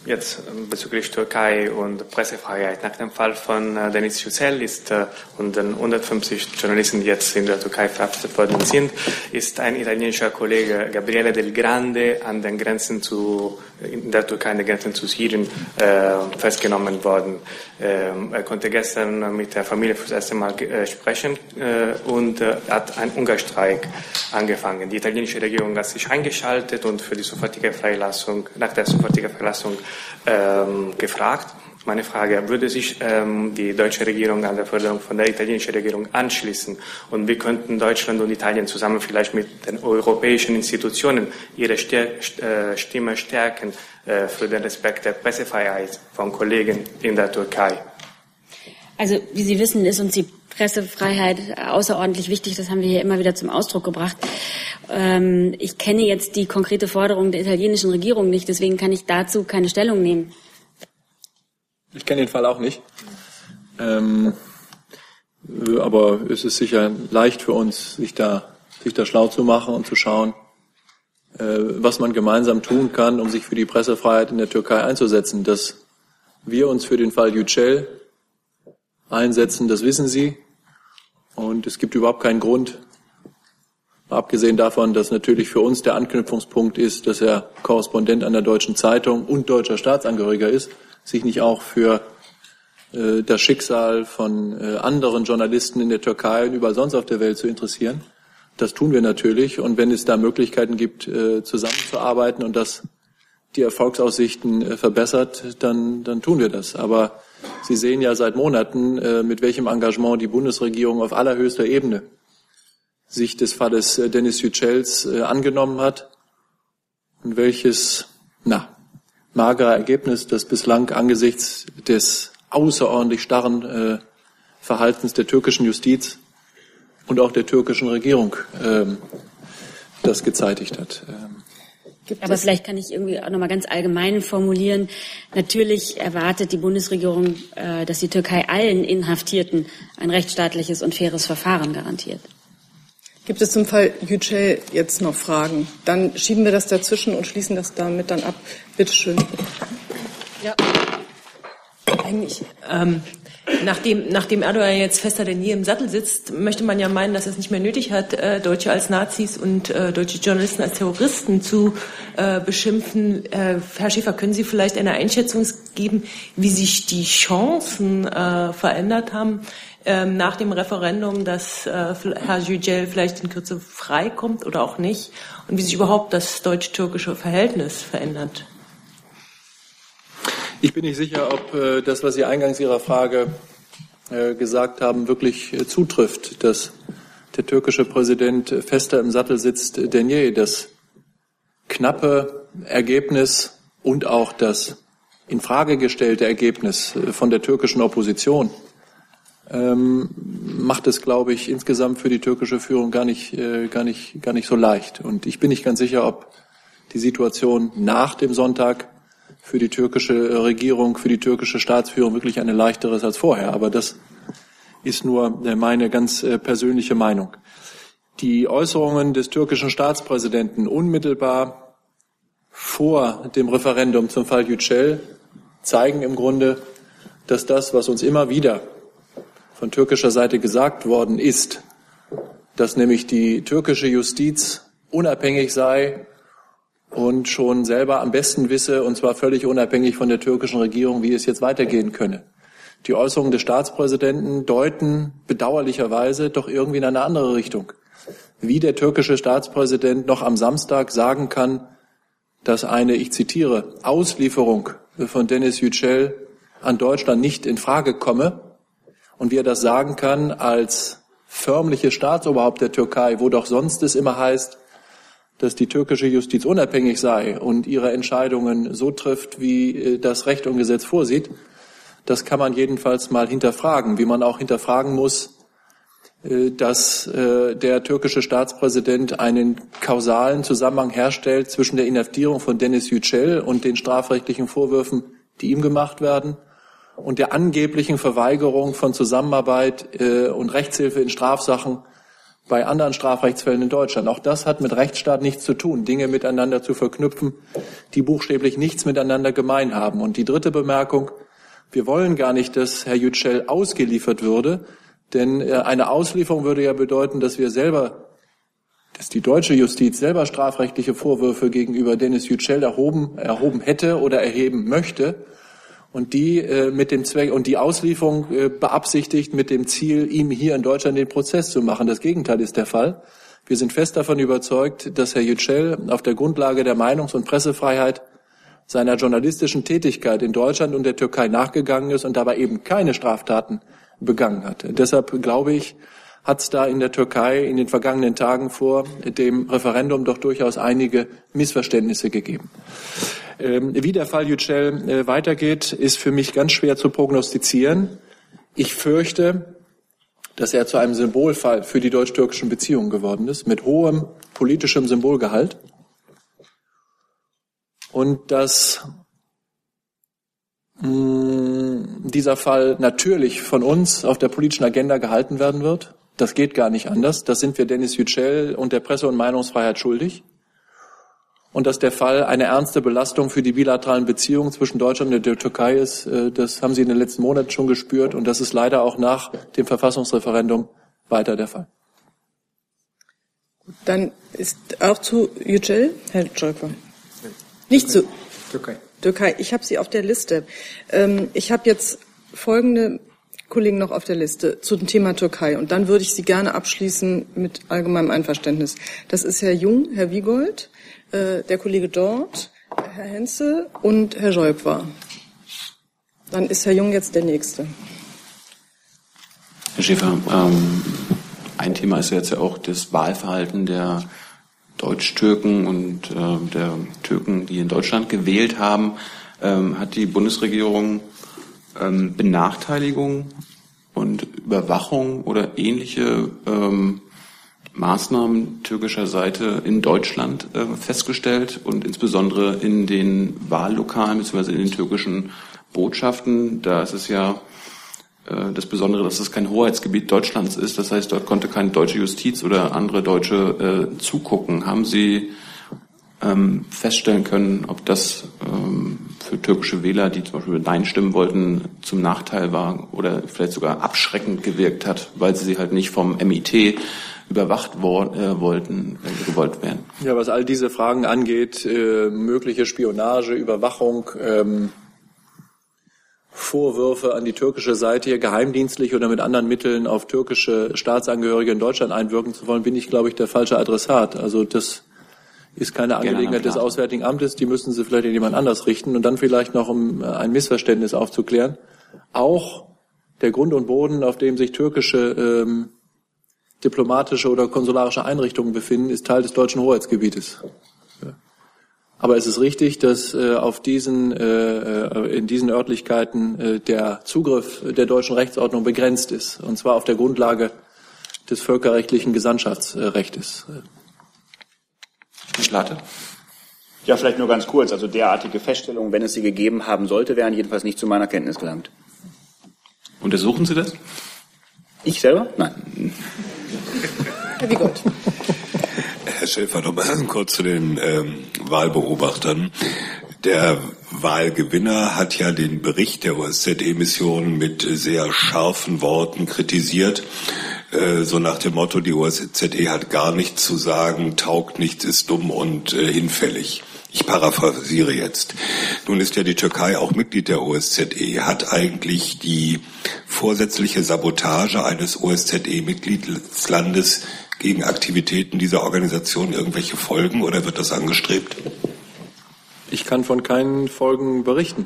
jetzt bezüglich Türkei und Pressefreiheit. Nach dem Fall von äh, Denis Yücel ist äh, und den 150 Journalisten, die jetzt in der Türkei verhaftet worden sind, ist ein italienischer Kollege Gabriele Del Grande an den Grenzen zu in der Türkei an den Grenzen zu Syrien äh, festgenommen worden. Ähm, er konnte gestern mit der Familie für das erste Mal äh, sprechen äh, und hat einen Hungerstreik angefangen. Die italienische Regierung hat sich eingeschaltet und für die sofortige Freilassung, nach der sofortigen Freilassung ähm, gefragt. Meine Frage, würde sich ähm, die deutsche Regierung an der Förderung von der italienischen Regierung anschließen? Und wie könnten Deutschland und Italien zusammen vielleicht mit den europäischen Institutionen ihre äh, Stimme stärken äh, für den Respekt der Pressefreiheit von Kollegen in der Türkei? Also, wie Sie wissen, ist uns die Pressefreiheit außerordentlich wichtig. Das haben wir hier immer wieder zum Ausdruck gebracht. Ähm, ich kenne jetzt die konkrete Forderung der italienischen Regierung nicht, deswegen kann ich dazu keine Stellung nehmen. Ich kenne den Fall auch nicht. Ähm, aber es ist sicher leicht für uns, sich da, sich da schlau zu machen und zu schauen, äh, was man gemeinsam tun kann, um sich für die Pressefreiheit in der Türkei einzusetzen. Dass wir uns für den Fall Yücel einsetzen, das wissen Sie. Und es gibt überhaupt keinen Grund, abgesehen davon, dass natürlich für uns der Anknüpfungspunkt ist, dass er Korrespondent an der Deutschen Zeitung und deutscher Staatsangehöriger ist, sich nicht auch für äh, das Schicksal von äh, anderen Journalisten in der Türkei und überall sonst auf der Welt zu interessieren. Das tun wir natürlich. Und wenn es da Möglichkeiten gibt, äh, zusammenzuarbeiten und das die Erfolgsaussichten äh, verbessert, dann, dann tun wir das. Aber Sie sehen ja seit Monaten, äh, mit welchem Engagement die Bundesregierung auf allerhöchster Ebene sich des Falles äh, Dennis Yücels angenommen hat und welches, na, magere Ergebnis, das bislang angesichts des außerordentlich starren äh, Verhaltens der türkischen Justiz und auch der türkischen Regierung ähm, das gezeitigt hat. Ähm, aber vielleicht kann ich irgendwie auch nochmal ganz allgemein formulieren. Natürlich erwartet die Bundesregierung, äh, dass die Türkei allen Inhaftierten ein rechtsstaatliches und faires Verfahren garantiert. Gibt es zum Fall Yücel jetzt noch Fragen? Dann schieben wir das dazwischen und schließen das damit dann ab. Bitte schön. Ja, eigentlich. Ähm, nachdem, nachdem Erdogan jetzt fester denn je im Sattel sitzt, möchte man ja meinen, dass es nicht mehr nötig hat, äh, Deutsche als Nazis und äh, deutsche Journalisten als Terroristen zu äh, beschimpfen. Äh, Herr Schäfer, können Sie vielleicht eine Einschätzung geben, wie sich die Chancen äh, verändert haben ähm, nach dem Referendum, dass äh, Herr Yücel vielleicht in Kürze freikommt oder auch nicht und wie sich überhaupt das deutsch-türkische Verhältnis verändert? Ich bin nicht sicher, ob äh, das, was Sie eingangs Ihrer Frage äh, gesagt haben, wirklich äh, zutrifft, dass der türkische Präsident fester im Sattel sitzt denn je. Das knappe Ergebnis und auch das in Frage gestellte Ergebnis äh, von der türkischen Opposition ähm, macht es, glaube ich, insgesamt für die türkische Führung gar nicht, äh, gar nicht, gar nicht so leicht. Und ich bin nicht ganz sicher, ob die Situation nach dem Sonntag für die türkische äh, Regierung, für die türkische Staatsführung wirklich eine leichtere ist als vorher. Aber das ist nur äh, meine ganz äh, persönliche Meinung. Die Äußerungen des türkischen Staatspräsidenten unmittelbar vor dem Referendum zum Fall Yücel zeigen im Grunde, dass das, was uns immer wieder von türkischer Seite gesagt worden ist, dass nämlich die türkische Justiz unabhängig sei und schon selber am besten wisse, und zwar völlig unabhängig von der türkischen Regierung, wie es jetzt weitergehen könne. Die Äußerungen des Staatspräsidenten deuten bedauerlicherweise doch irgendwie in eine andere Richtung. Wie der türkische Staatspräsident noch am Samstag sagen kann, dass eine, ich zitiere, Auslieferung von Dennis Yücel an Deutschland nicht in Frage komme und wie er das sagen kann als förmliche Staatsoberhaupt der Türkei, wo doch sonst es immer heißt, dass die türkische Justiz unabhängig sei und ihre Entscheidungen so trifft, wie äh, das Recht und Gesetz vorsieht, das kann man jedenfalls mal hinterfragen, wie man auch hinterfragen muss, äh, dass äh, der türkische Staatspräsident einen kausalen Zusammenhang herstellt zwischen der Inhaftierung von Dennis Yücel und den strafrechtlichen Vorwürfen, die ihm gemacht werden, und der angeblichen Verweigerung von Zusammenarbeit und Rechtshilfe in Strafsachen bei anderen Strafrechtsfällen in Deutschland. Auch das hat mit Rechtsstaat nichts zu tun, Dinge miteinander zu verknüpfen, die buchstäblich nichts miteinander gemein haben. Und die dritte Bemerkung, wir wollen gar nicht, dass Herr Yücel ausgeliefert würde, denn äh, eine Auslieferung würde ja bedeuten, dass wir selber, dass die deutsche Justiz selber strafrechtliche Vorwürfe gegenüber Dennis Yücel erhoben, erhoben hätte oder erheben möchte und die äh, mit dem Zweck und die Auslieferung äh, beabsichtigt mit dem Ziel, ihm hier in Deutschland den Prozess zu machen. Das Gegenteil ist der Fall. Wir sind fest davon überzeugt, dass Herr Yücel auf der Grundlage der Meinungs- und Pressefreiheit seiner journalistischen Tätigkeit in Deutschland und der Türkei nachgegangen ist und dabei eben keine Straftaten begangen hat. Deshalb glaube ich, hat es da in der Türkei in den vergangenen Tagen vor dem Referendum doch durchaus einige Missverständnisse gegeben. Ähm, wie der Fall Yücel äh, weitergeht, ist für mich ganz schwer zu prognostizieren. Ich fürchte, dass er zu einem Symbolfall für die deutsch-türkischen Beziehungen geworden ist, mit hohem politischem Symbolgehalt. Und dass mh, mm, dieser Fall natürlich von uns auf der politischen Agenda gehalten werden wird. Das geht gar nicht anders. Das sind wir Dennis Yücel und der Presse- und Meinungsfreiheit schuldig. Und dass der Fall eine ernste Belastung für die bilateralen Beziehungen zwischen Deutschland und der Türkei ist, äh, das haben Sie in den letzten Monaten schon gespürt. Und das ist leider auch nach dem Verfassungsreferendum weiter der Fall. Dann ist auch zu Yücel, Herr Scholker. Nicht zu Türkei. Türkei. Ich habe Sie auf der Liste. Ähm, ich habe jetzt folgende Kollegen noch auf der Liste zum Thema Türkei. Und dann würde ich Sie gerne abschließen mit allgemeinem Einverständnis. Das ist Herr Jung, Herr Wiegold, äh, der Kollege dort, Herr Henze und Herr war. Dann ist Herr Jung jetzt der Nächste. Herr Schäfer, ähm, ein Thema ist jetzt ja auch das Wahlverhalten der Deutsch-Türken und äh, der Türken, die in Deutschland gewählt haben. Ähm, hat die Bundesregierung ähm, Benachteiligung und Überwachung oder ähnliche ähm, Maßnahmen türkischer Seite in Deutschland äh, festgestellt und insbesondere in den Wahllokalen bzw. in den türkischen Botschaften. Da ist es ja äh, das Besondere, dass es kein Hoheitsgebiet Deutschlands ist. Das heißt, dort konnte keine deutsche Justiz oder andere Deutsche äh, zugucken. Haben Sie ähm, feststellen können, ob das ähm, für türkische Wähler, die zum Beispiel Nein stimmen wollten, zum Nachteil war oder vielleicht sogar abschreckend gewirkt hat, weil sie halt nicht vom MIT überwacht äh, wollten, äh, gewollt werden. Ja, was all diese Fragen angeht, äh, mögliche Spionage, Überwachung, ähm, Vorwürfe an die türkische Seite, hier geheimdienstlich oder mit anderen Mitteln auf türkische Staatsangehörige in Deutschland einwirken zu wollen, bin ich, glaube ich, der falsche Adressat. Also das ist keine Angelegenheit des Auswärtigen Amtes, die müssen Sie vielleicht in jemand anders richten und dann vielleicht noch, um äh, ein Missverständnis aufzuklären, auch der Grund und Boden, auf dem sich türkische ähm, diplomatische oder konsularische Einrichtungen befinden, ist Teil des deutschen Hoheitsgebietes. Aber es ist richtig, dass äh, auf diesen, äh, äh, in diesen Örtlichkeiten äh, der Zugriff der deutschen Rechtsordnung begrenzt ist, und zwar auf der Grundlage des völkerrechtlichen Gesandtschaftsrechts. Herr Schlate? Ja, vielleicht nur ganz kurz. Also derartige Feststellungen, wenn es sie gegeben haben sollte, wären jedenfalls nicht zu meiner Kenntnis gelangt. Untersuchen Sie das? Ich selber? Nein. Herr Wiegold. Herr Schäfer, noch mal kurz zu den ähm, Wahlbeobachtern. Der Wahlgewinner hat ja den Bericht der OSZE-Mission mit sehr scharfen Worten kritisiert. Äh, so nach dem Motto, die OSZE hat gar nichts zu sagen, taugt nichts, ist dumm und äh, hinfällig. Ich paraphrasiere jetzt. Nun ist ja die Türkei auch Mitglied der OSZE. Hat eigentlich die vorsätzliche Sabotage eines OSZE-Mitgliedslandes gegen Aktivitäten dieser Organisation irgendwelche Folgen oder wird das angestrebt? Ich kann von keinen Folgen berichten.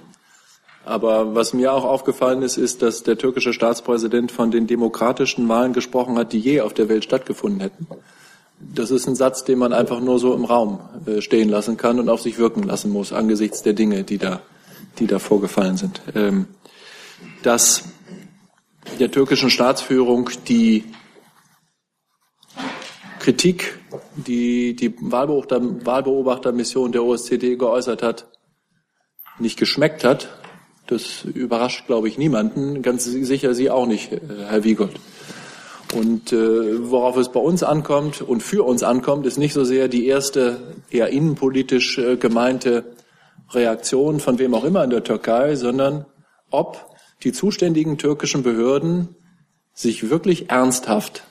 Aber was mir auch aufgefallen ist, ist, dass der türkische Staatspräsident von den demokratischen Wahlen gesprochen hat, die je auf der Welt stattgefunden hätten. Das ist ein Satz, den man einfach nur so im Raum äh, stehen lassen kann und auf sich wirken lassen muss angesichts der Dinge, die da, die da vorgefallen sind. Ähm, dass der türkischen Staatsführung die Kritik, die die Wahlbeobachter, Wahlbeobachtermission der OSZE geäußert hat, nicht geschmeckt hat, das überrascht, glaube ich, niemanden. Ganz sicher Sie auch nicht, äh, Herr Wiegold. Und äh, worauf es bei uns ankommt und für uns ankommt, ist nicht so sehr die erste eher innenpolitisch äh, gemeinte Reaktion von wem auch immer in der Türkei, sondern ob die zuständigen türkischen Behörden sich wirklich ernsthaft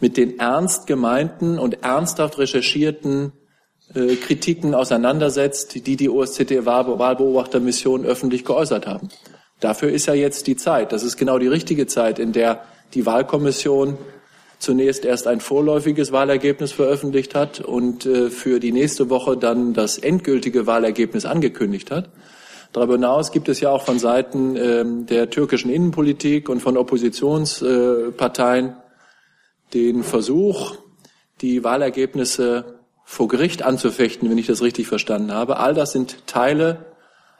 mit den ernst gemeinten und ernsthaft recherchierten äh, Kritiken auseinandersetzt, die die OSZE-Wahlbeobachtermission öffentlich geäußert haben. Dafür ist ja jetzt die Zeit. Das ist genau die richtige Zeit, in der die Wahlkommission zunächst erst ein vorläufiges Wahlergebnis veröffentlicht hat und äh, für die nächste Woche dann das endgültige Wahlergebnis angekündigt hat. Darüber hinaus gibt es ja auch von Seiten ähm, der türkischen Innenpolitik und von Oppositionsparteien den Versuch, die Wahlergebnisse vor Gericht anzufechten, wenn ich das richtig verstanden habe. All das sind Teile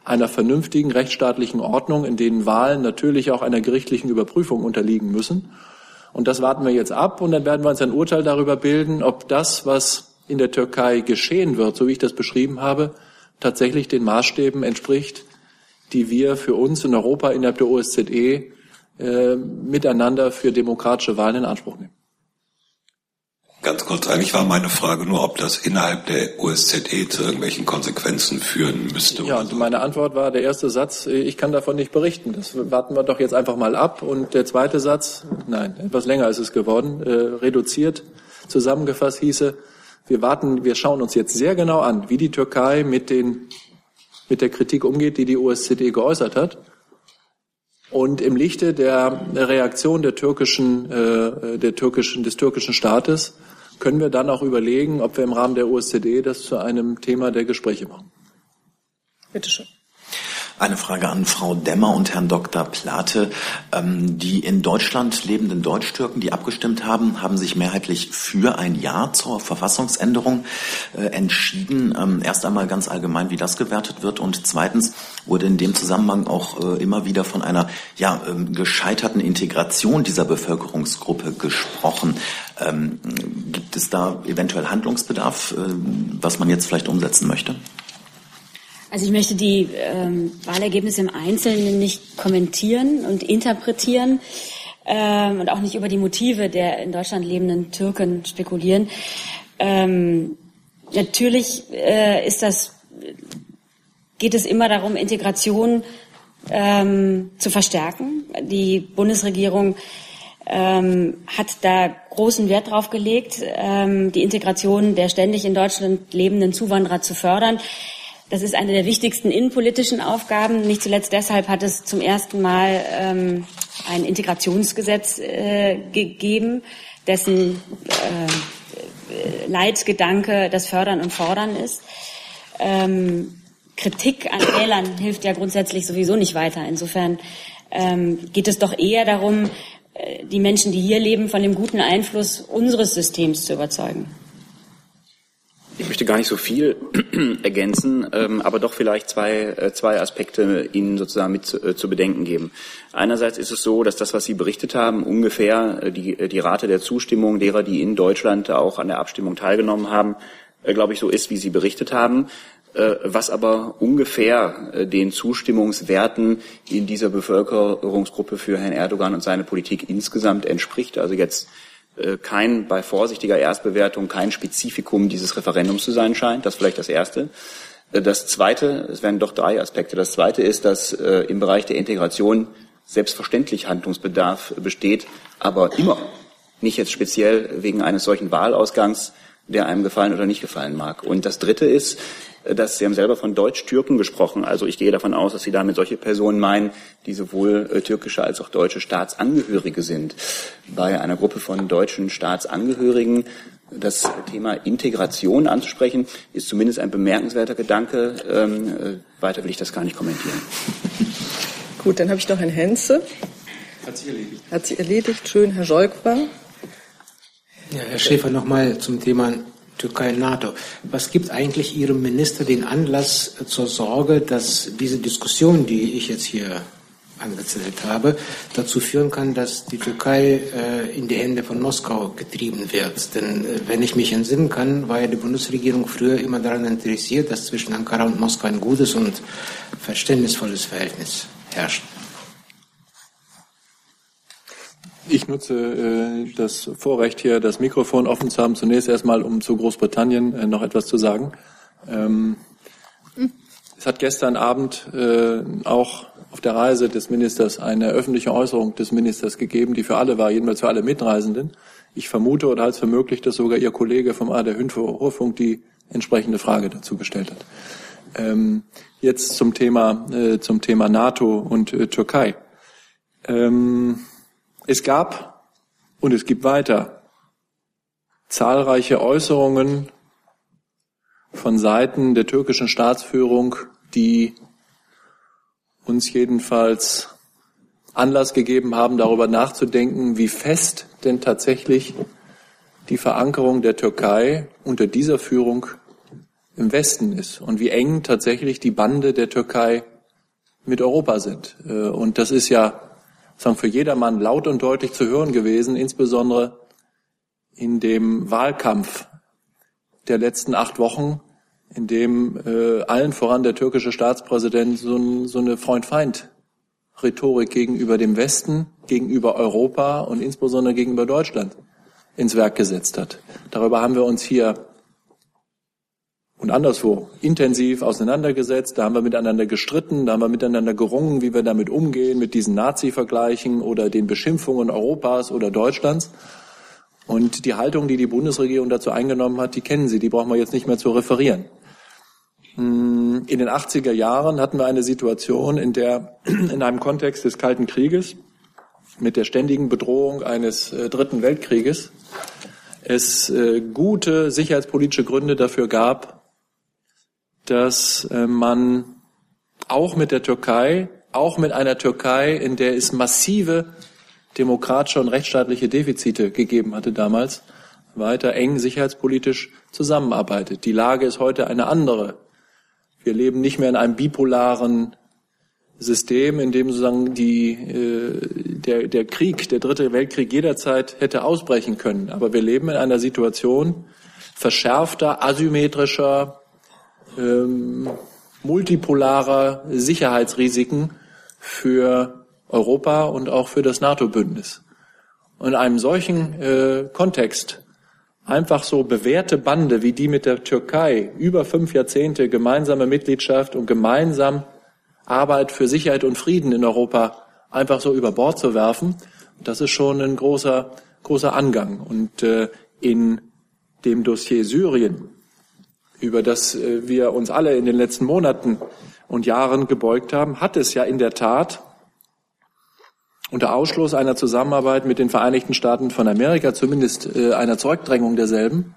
einer vernünftigen rechtsstaatlichen Ordnung, in denen Wahlen natürlich auch einer gerichtlichen Überprüfung unterliegen müssen. Und das warten wir jetzt ab und dann werden wir uns ein Urteil darüber bilden, ob das, was in der Türkei geschehen wird, so wie ich das beschrieben habe, tatsächlich den Maßstäben entspricht, die wir für uns in Europa innerhalb der OSZE äh, miteinander für demokratische Wahlen in Anspruch nehmen. Ganz kurz, eigentlich war meine Frage nur, ob das innerhalb der OSZE zu irgendwelchen Konsequenzen führen müsste. Ja, und meine Antwort war der erste Satz, ich kann davon nicht berichten. Das warten wir doch jetzt einfach mal ab. Und der zweite Satz, nein, etwas länger ist es geworden, äh, reduziert, zusammengefasst hieße, wir warten, wir schauen uns jetzt sehr genau an, wie die Türkei mit den, mit der Kritik umgeht, die die OSZE geäußert hat. Und im Lichte der Reaktion der türkischen, äh, der türkischen, des türkischen Staates können wir dann auch überlegen, ob wir im Rahmen der OSZE das zu einem Thema der Gespräche machen. Bitte schön. Eine Frage an Frau Demmer und Herrn Dr. Plate. Ähm, die in Deutschland lebenden Deutsch-Türken, die abgestimmt haben, haben sich mehrheitlich für ein Ja zur Verfassungsänderung äh, entschieden. Ähm, erst einmal ganz allgemein, wie das gewertet wird. Und zweitens wurde in dem Zusammenhang auch äh, immer wieder von einer ja, ähm, gescheiterten Integration dieser Bevölkerungsgruppe gesprochen. Gibt es da eventuell Handlungsbedarf, äh, was man jetzt vielleicht umsetzen möchte? Also ich möchte die ähm, Wahlergebnisse im Einzelnen nicht kommentieren und interpretieren ähm, und auch nicht über die Motive der in Deutschland lebenden Türken spekulieren. Ähm, natürlich äh, ist das, geht es immer darum, Integration ähm, zu verstärken. Die Bundesregierung ähm, hat da großen Wert drauf gelegt, ähm, die Integration der ständig in Deutschland lebenden Zuwanderer zu fördern. Das ist eine der wichtigsten innenpolitischen Aufgaben. Nicht zuletzt deshalb hat es zum ersten Mal ähm, ein Integrationsgesetz äh, gegeben, dessen äh, Leitgedanke das Fördern und Fordern ist. Ähm, Kritik an Wählern hilft ja grundsätzlich sowieso nicht weiter. Insofern ähm, geht es doch eher darum, die Menschen, die hier leben, von dem guten Einfluss unseres Systems zu überzeugen. Ich möchte gar nicht so viel (clears throat) ergänzen, ähm, aber doch vielleicht zwei, äh, zwei Aspekte Ihnen sozusagen mit zu, äh, zu bedenken geben. Einerseits ist es so, dass das, was Sie berichtet haben, ungefähr äh, die, äh, die Rate der Zustimmung derer, die in Deutschland auch an der Abstimmung teilgenommen haben, äh, glaube ich, so ist, wie Sie berichtet haben äh, was aber ungefähr den Zustimmungswerten in dieser Bevölkerungsgruppe für Herrn Erdogan und seine Politik insgesamt entspricht. Also jetzt äh, kein bei vorsichtiger Erstbewertung kein Spezifikum dieses Referendums zu sein scheint. Das vielleicht das Erste. Äh, das Zweite, es werden doch drei Aspekte. Das Zweite ist, dass äh, im Bereich der Integration selbstverständlich Handlungsbedarf besteht, aber immer, nicht jetzt speziell wegen eines solchen Wahlausgangs, der einem gefallen oder nicht gefallen mag. Und das Dritte ist, dass Sie haben selber von Deutsch-Türken gesprochen. Also ich gehe davon aus, dass Sie damit solche Personen meinen, die sowohl äh, türkische als auch deutsche Staatsangehörige sind. Bei einer Gruppe von deutschen Staatsangehörigen das Thema Integration anzusprechen, ist zumindest ein bemerkenswerter Gedanke. Ähm, äh, weiter will ich das gar nicht kommentieren. (laughs) Gut, dann habe ich noch Herrn Henze. Hat sich erledigt. Hat sich erledigt. Schön, Herr Scholk war. Ja, Herr Schäfer, nochmal zum Thema Türkei-NATO. Was gibt eigentlich Ihrem Minister den Anlass zur Sorge, dass diese Diskussion, die ich jetzt hier angezettelt habe, dazu führen kann, dass die Türkei äh, in die Hände von Moskau getrieben wird. Denn äh, wenn ich mich entsinnen kann, war ja die Bundesregierung früher immer daran interessiert, dass zwischen Ankara und Moskau ein gutes und verständnisvolles Verhältnis herrscht. Ich nutze äh, das Vorrecht hier, das Mikrofon offen zu haben. Zunächst erstmal, um zu Großbritannien äh, noch etwas zu sagen. Ähm, es hat gestern Abend äh, auch auf der Reise des Ministers eine öffentliche Äußerung des Ministers gegeben, die für alle war, jedenfalls für alle Mitreisenden. Ich vermute oder halte es für möglich, dass sogar Ihr Kollege vom AD Hörfunk die entsprechende Frage dazu gestellt hat. Ähm, jetzt zum Thema, äh, zum Thema NATO und äh, Türkei. Ähm, es gab und es gibt weiter zahlreiche Äußerungen von Seiten der türkischen Staatsführung, die uns jedenfalls Anlass gegeben haben, darüber nachzudenken, wie fest denn tatsächlich die Verankerung der Türkei unter dieser Führung im Westen ist und wie eng tatsächlich die Bande der Türkei mit Europa sind. Äh, und das ist ja sagen, für jedermann laut und deutlich zu hören gewesen, insbesondere in dem Wahlkampf der letzten acht Wochen, in dem äh, allen voran der türkische Staatspräsident so, ein, so eine Freund-Feind-Rhetorik gegenüber dem Westen, gegenüber Europa und insbesondere gegenüber Deutschland ins Werk gesetzt hat. Darüber haben wir uns hier und anderswo intensiv auseinandergesetzt. Da haben wir miteinander gestritten, da haben wir miteinander gerungen, wie wir damit umgehen, mit diesen Nazi-Vergleichen oder den Beschimpfungen Europas oder Deutschlands. Und die Haltung, die die Bundesregierung dazu eingenommen hat, die kennen Sie, die brauchen wir jetzt nicht mehr zu referieren. Hm, in den 80er Jahren hatten wir eine Situation, in der (clears throat) in einem Kontext des Kalten Krieges mit der ständigen Bedrohung eines äh, Dritten Weltkrieges es äh, gute sicherheitspolitische Gründe dafür gab, dass äh, man auch mit der Türkei, auch mit einer Türkei, in der es massive demokratische und rechtsstaatliche Defizite gegeben hatte damals, weiter eng sicherheitspolitisch zusammenarbeitet. Die Lage ist heute eine andere. Wir leben nicht mehr in einem bipolaren System, in dem sozusagen die, äh, der, der Krieg, der dritte Weltkrieg jederzeit hätte ausbrechen können. Aber wir leben in einer Situation verschärfter, asymmetrischer, ähm, multipolarer Sicherheitsrisiken für Europa und auch für das NATO-Bündnis. Und in einem solchen äh, Kontext einfach so bewährte Bande wie die mit der Türkei, über fünf Jahrzehnte gemeinsame Mitgliedschaft und gemeinsam Arbeit für Sicherheit und Frieden in Europa einfach so über Bord zu werfen, das ist schon ein großer, großer Angang. Und äh, in dem Dossier Syrien über das äh, wir uns alle in den letzten Monaten und Jahren gebeugt haben, hat es ja in der Tat unter Ausschluss einer Zusammenarbeit mit den Vereinigten Staaten von Amerika, zumindest äh, einer Zurückdrängung derselben,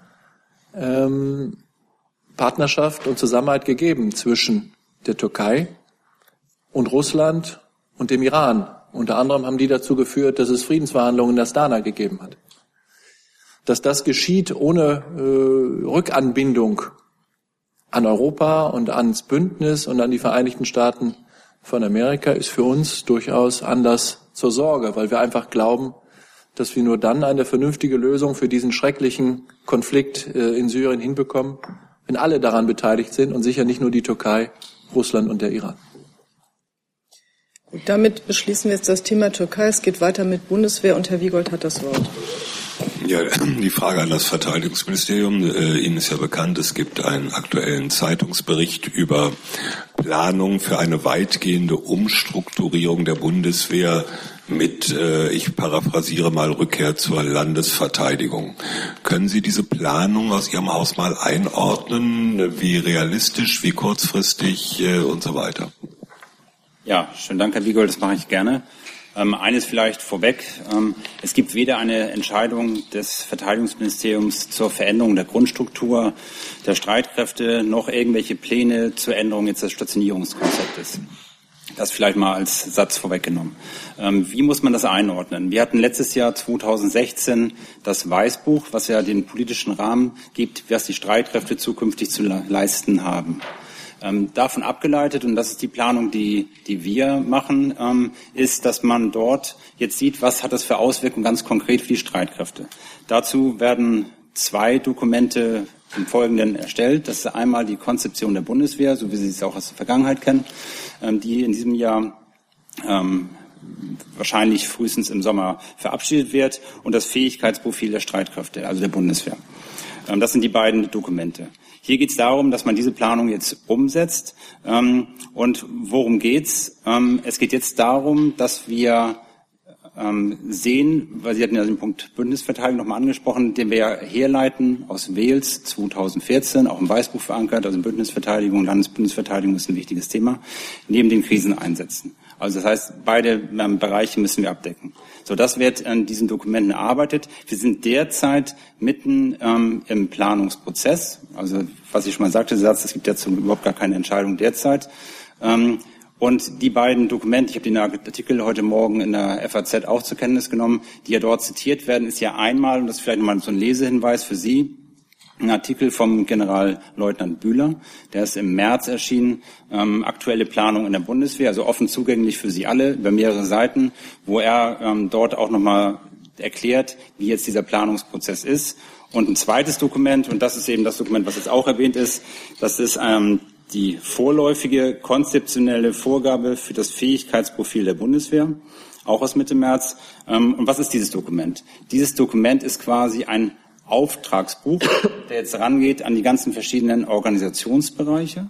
ähm, Partnerschaft und Zusammenarbeit gegeben zwischen der Türkei und Russland und dem Iran. Unter anderem haben die dazu geführt, dass es Friedensverhandlungen in Astana gegeben hat. Dass das geschieht ohne äh, Rückanbindung an Europa und ans Bündnis und an die Vereinigten Staaten von Amerika ist für uns durchaus Anlass zur Sorge, weil wir einfach glauben, dass wir nur dann eine vernünftige Lösung für diesen schrecklichen Konflikt äh, in Syrien hinbekommen, wenn alle daran beteiligt sind und sicher nicht nur die Türkei, Russland und der Iran. Damit beschließen wir jetzt das Thema Türkei. Es geht weiter mit Bundeswehr und Herr Wiegold hat das Wort. Ja, (clears throat) die Frage an das Verteidigungsministerium. Äh, Ihnen ist ja bekannt, es gibt einen aktuellen Zeitungsbericht über Planung für eine weitgehende Umstrukturierung der Bundeswehr mit, äh, ich paraphrasiere mal, Rückkehr zur Landesverteidigung. Können Sie diese Planung aus Ihrem Haus mal einordnen? Wie realistisch, wie kurzfristig äh, und so weiter? Ja, schönen Dank, Herr Wiegold, das mache ich gerne. Ähm, eines vielleicht vorweg. Ähm, es gibt weder eine Entscheidung des Verteidigungsministeriums zur Veränderung der Grundstruktur der Streitkräfte noch irgendwelche Pläne zur Änderung jetzt des Stationierungskonzeptes. Das vielleicht mal als Satz vorweggenommen. Ähm, wie muss man das einordnen? Wir hatten letztes Jahr 2016 das Weißbuch, was ja den politischen Rahmen gibt, was die Streitkräfte zukünftig zu leisten haben. Ähm, davon abgeleitet, und das ist die Planung, die, die wir machen, ähm, ist, dass man dort jetzt sieht, was hat das für Auswirkungen ganz konkret für die Streitkräfte. Dazu werden zwei Dokumente im Folgenden erstellt. Das ist einmal die Konzeption der Bundeswehr, so wie Sie es auch aus der Vergangenheit kennen, ähm, die in diesem Jahr ähm, wahrscheinlich frühestens im Sommer verabschiedet wird, und das Fähigkeitsprofil der Streitkräfte, also der Bundeswehr. Ähm, das sind die beiden Dokumente. Hier geht es darum, dass man diese Planung jetzt umsetzt. Ähm, und worum geht's? Ähm, es geht jetzt darum, dass wir ähm, sehen, weil Sie hatten ja den Punkt Bündnisverteidigung nochmal angesprochen, den wir ja herleiten aus Wales 2014, auch im Weißbuch verankert, also Bündnisverteidigung, Landesbündnisverteidigung ist ein wichtiges Thema, neben den Kriseneinsätzen. Also das heißt, beide ähm, Bereiche müssen wir abdecken. So, das wird an diesen Dokumenten erarbeitet. Wir sind derzeit mitten ähm, im Planungsprozess. Also was ich schon mal sagte, Satz, es gibt jetzt überhaupt gar keine Entscheidung derzeit. Ähm, und die beiden Dokumente, ich habe den Artikel heute Morgen in der FAZ auch zur Kenntnis genommen, die ja dort zitiert werden, ist ja einmal, und das ist vielleicht nochmal so ein Lesehinweis für Sie, ein Artikel vom Generalleutnant Bühler, der ist im März erschienen, ähm, aktuelle Planung in der Bundeswehr, also offen zugänglich für Sie alle über mehrere Seiten, wo er ähm, dort auch nochmal erklärt, wie jetzt dieser Planungsprozess ist. Und ein zweites Dokument, und das ist eben das Dokument, was jetzt auch erwähnt ist, das ist ähm, die vorläufige konzeptionelle Vorgabe für das Fähigkeitsprofil der Bundeswehr, auch aus Mitte März. Ähm, und was ist dieses Dokument? Dieses Dokument ist quasi ein Auftragsbuch, der jetzt rangeht an die ganzen verschiedenen Organisationsbereiche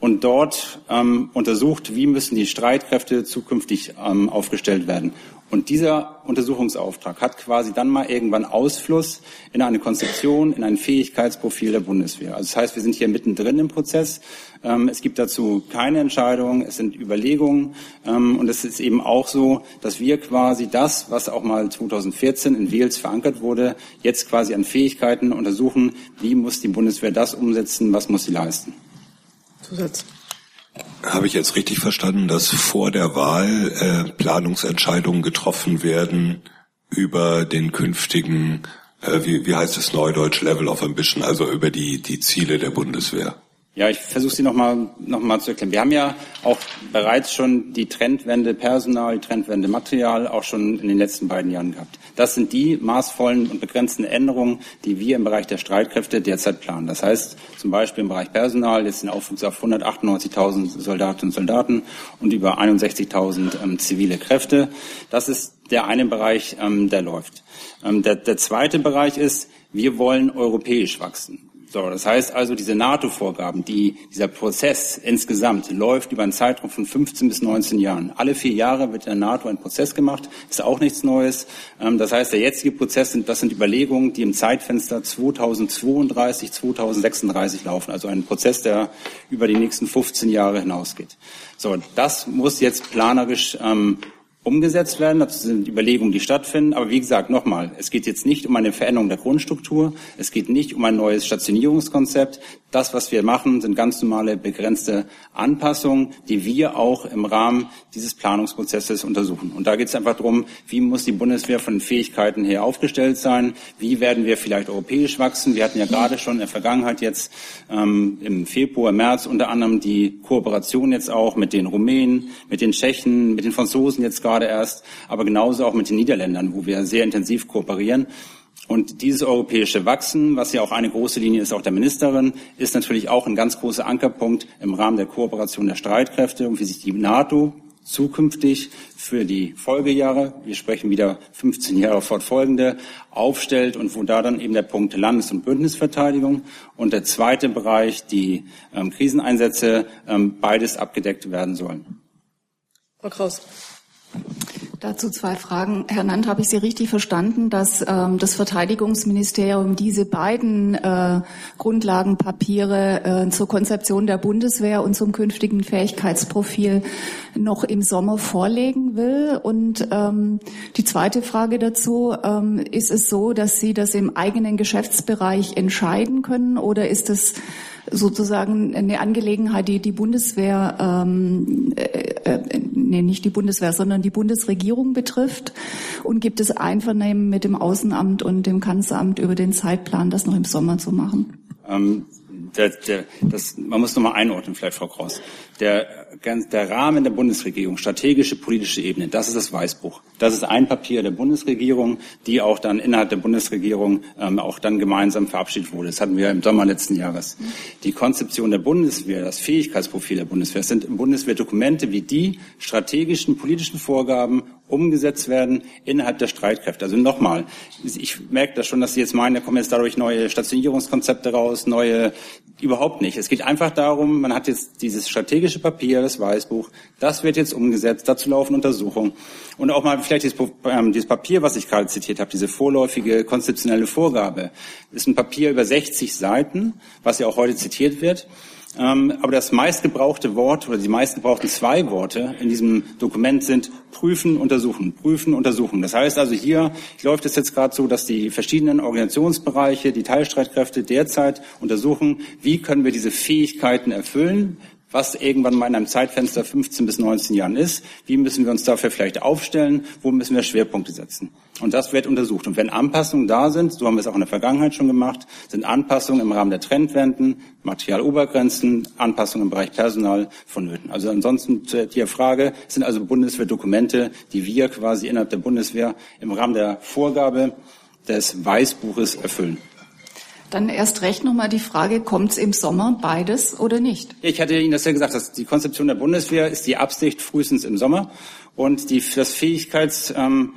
und dort ähm, untersucht, wie müssen die Streitkräfte zukünftig ähm, aufgestellt werden. Und dieser Untersuchungsauftrag hat quasi dann mal irgendwann Ausfluss in eine Konzeption, in ein Fähigkeitsprofil der Bundeswehr. Also das heißt, wir sind hier mittendrin im Prozess. Ähm, es gibt dazu keine Entscheidung, es sind Überlegungen. Ähm, und es ist eben auch so, dass wir quasi das, was auch mal 2014 in Wales verankert wurde, jetzt quasi an Fähigkeiten untersuchen, wie muss die Bundeswehr das umsetzen, was muss sie leisten. Zusatz. Habe ich jetzt richtig verstanden, dass vor der Wahl äh, Planungsentscheidungen getroffen werden über den künftigen, äh, wie, wie heißt es neudeutsch, Level of Ambition, also über die, die Ziele der Bundeswehr? Ja, ich versuche Sie nochmal noch mal zu erklären. Wir haben ja auch bereits schon die Trendwende Personal, die Trendwende Material auch schon in den letzten beiden Jahren gehabt. Das sind die maßvollen und begrenzten Änderungen, die wir im Bereich der Streitkräfte derzeit planen. Das heißt zum Beispiel im Bereich Personal jetzt den Aufwuchs auf 198.000 Soldatinnen und Soldaten und über 61.000 ähm, zivile Kräfte. Das ist der eine Bereich, ähm, der läuft. Ähm, der, der zweite Bereich ist, wir wollen europäisch wachsen. So, das heißt also, diese NATO-Vorgaben, die, dieser Prozess insgesamt läuft über einen Zeitraum von 15 bis 19 Jahren. Alle vier Jahre wird in der NATO ein Prozess gemacht, ist auch nichts Neues. Ähm, das heißt, der jetzige Prozess, sind, das sind Überlegungen, die im Zeitfenster 2032, 2036 laufen. Also ein Prozess, der über die nächsten 15 Jahre hinausgeht. So, das muss jetzt planerisch ähm, umgesetzt werden. Das sind Überlegungen, die stattfinden. Aber wie gesagt, nochmal, es geht jetzt nicht um eine Veränderung der Grundstruktur. Es geht nicht um ein neues Stationierungskonzept. Das, was wir machen, sind ganz normale begrenzte Anpassungen, die wir auch im Rahmen dieses Planungsprozesses untersuchen. Und da geht es einfach darum, wie muss die Bundeswehr von den Fähigkeiten her aufgestellt sein? Wie werden wir vielleicht europäisch wachsen? Wir hatten ja gerade schon in der Vergangenheit jetzt ähm, im Februar, März unter anderem die Kooperation jetzt auch mit den Rumänen, mit den Tschechen, mit den Franzosen jetzt gerade erst, aber genauso auch mit den Niederländern, wo wir sehr intensiv kooperieren. Und dieses europäische Wachsen, was ja auch eine große Linie ist, auch der Ministerin, ist natürlich auch ein ganz großer Ankerpunkt im Rahmen der Kooperation der Streitkräfte und wie sich die NATO zukünftig für die Folgejahre, wir sprechen wieder 15 Jahre fortfolgende, aufstellt und wo da dann eben der Punkt Landes- und Bündnisverteidigung und der zweite Bereich, die ähm, Kriseneinsätze, ähm, beides abgedeckt werden sollen. Frau Kraus. Dazu zwei Fragen. Herr Nant, habe ich Sie richtig verstanden, dass ähm, das Verteidigungsministerium diese beiden äh, Grundlagenpapiere äh, zur Konzeption der Bundeswehr und zum künftigen Fähigkeitsprofil noch im Sommer vorlegen will? Und ähm, die zweite Frage dazu, ähm, ist es so, dass Sie das im eigenen Geschäftsbereich entscheiden können oder ist es sozusagen eine Angelegenheit, die die Bundeswehr, ähm, äh, äh, nee, nicht die Bundeswehr, sondern die Bundesregierung betrifft? Und gibt es Einvernehmen mit dem Außenamt und dem Kanzleramt über den Zeitplan, das noch im Sommer zu machen? Ähm, der, der, das, man muss nochmal einordnen, vielleicht Frau Kraus. Der, der Rahmen der Bundesregierung, strategische politische Ebene, das ist das Weißbuch. Das ist ein Papier der Bundesregierung, die auch dann innerhalb der Bundesregierung ähm, auch dann gemeinsam verabschiedet wurde. Das hatten wir im Sommer letzten Jahres. Die Konzeption der Bundeswehr, das Fähigkeitsprofil der Bundeswehr, sind im Bundeswehr Dokumente wie die strategischen politischen Vorgaben umgesetzt werden innerhalb der Streitkräfte. Also nochmal, ich merke das schon, dass Sie jetzt meinen, da kommen jetzt dadurch neue Stationierungskonzepte raus, neue, überhaupt nicht. Es geht einfach darum, man hat jetzt dieses strategische strategische Papier, das Weißbuch, das wird jetzt umgesetzt, dazu laufen Untersuchungen. Und auch mal vielleicht dieses, ähm, Papier, was ich gerade zitiert habe, diese vorläufige konzeptionelle Vorgabe, ist ein Papier über 60 Seiten, was ja auch heute zitiert wird. Ähm, aber das meistgebrauchte Wort oder die meistgebrauchten zwei Worte in diesem Dokument sind prüfen, untersuchen, prüfen, untersuchen. Das heißt also hier läuft es jetzt gerade so, dass die verschiedenen Organisationsbereiche, die Teilstreitkräfte derzeit untersuchen, wie können wir diese Fähigkeiten erfüllen, was irgendwann mal in einem Zeitfenster 15 bis 19 Jahren ist. Wie müssen wir uns dafür vielleicht aufstellen? Wo müssen wir Schwerpunkte setzen? Und das wird untersucht. Und wenn Anpassungen da sind, so haben wir es auch in der Vergangenheit schon gemacht, sind Anpassungen im Rahmen der Trendwenden, Materialobergrenzen, Anpassungen im Bereich Personal vonnöten. Also ansonsten zu der Frage sind also Bundeswehrdokumente, die wir quasi innerhalb der Bundeswehr im Rahmen der Vorgabe des Weißbuches erfüllen. Dann erst recht nochmal die Frage, kommt es im Sommer beides oder nicht? Ich hatte Ihnen das ja gesagt, dass die Konzeption der Bundeswehr ist die Absicht frühestens im Sommer und die, das Fähigkeitsprofil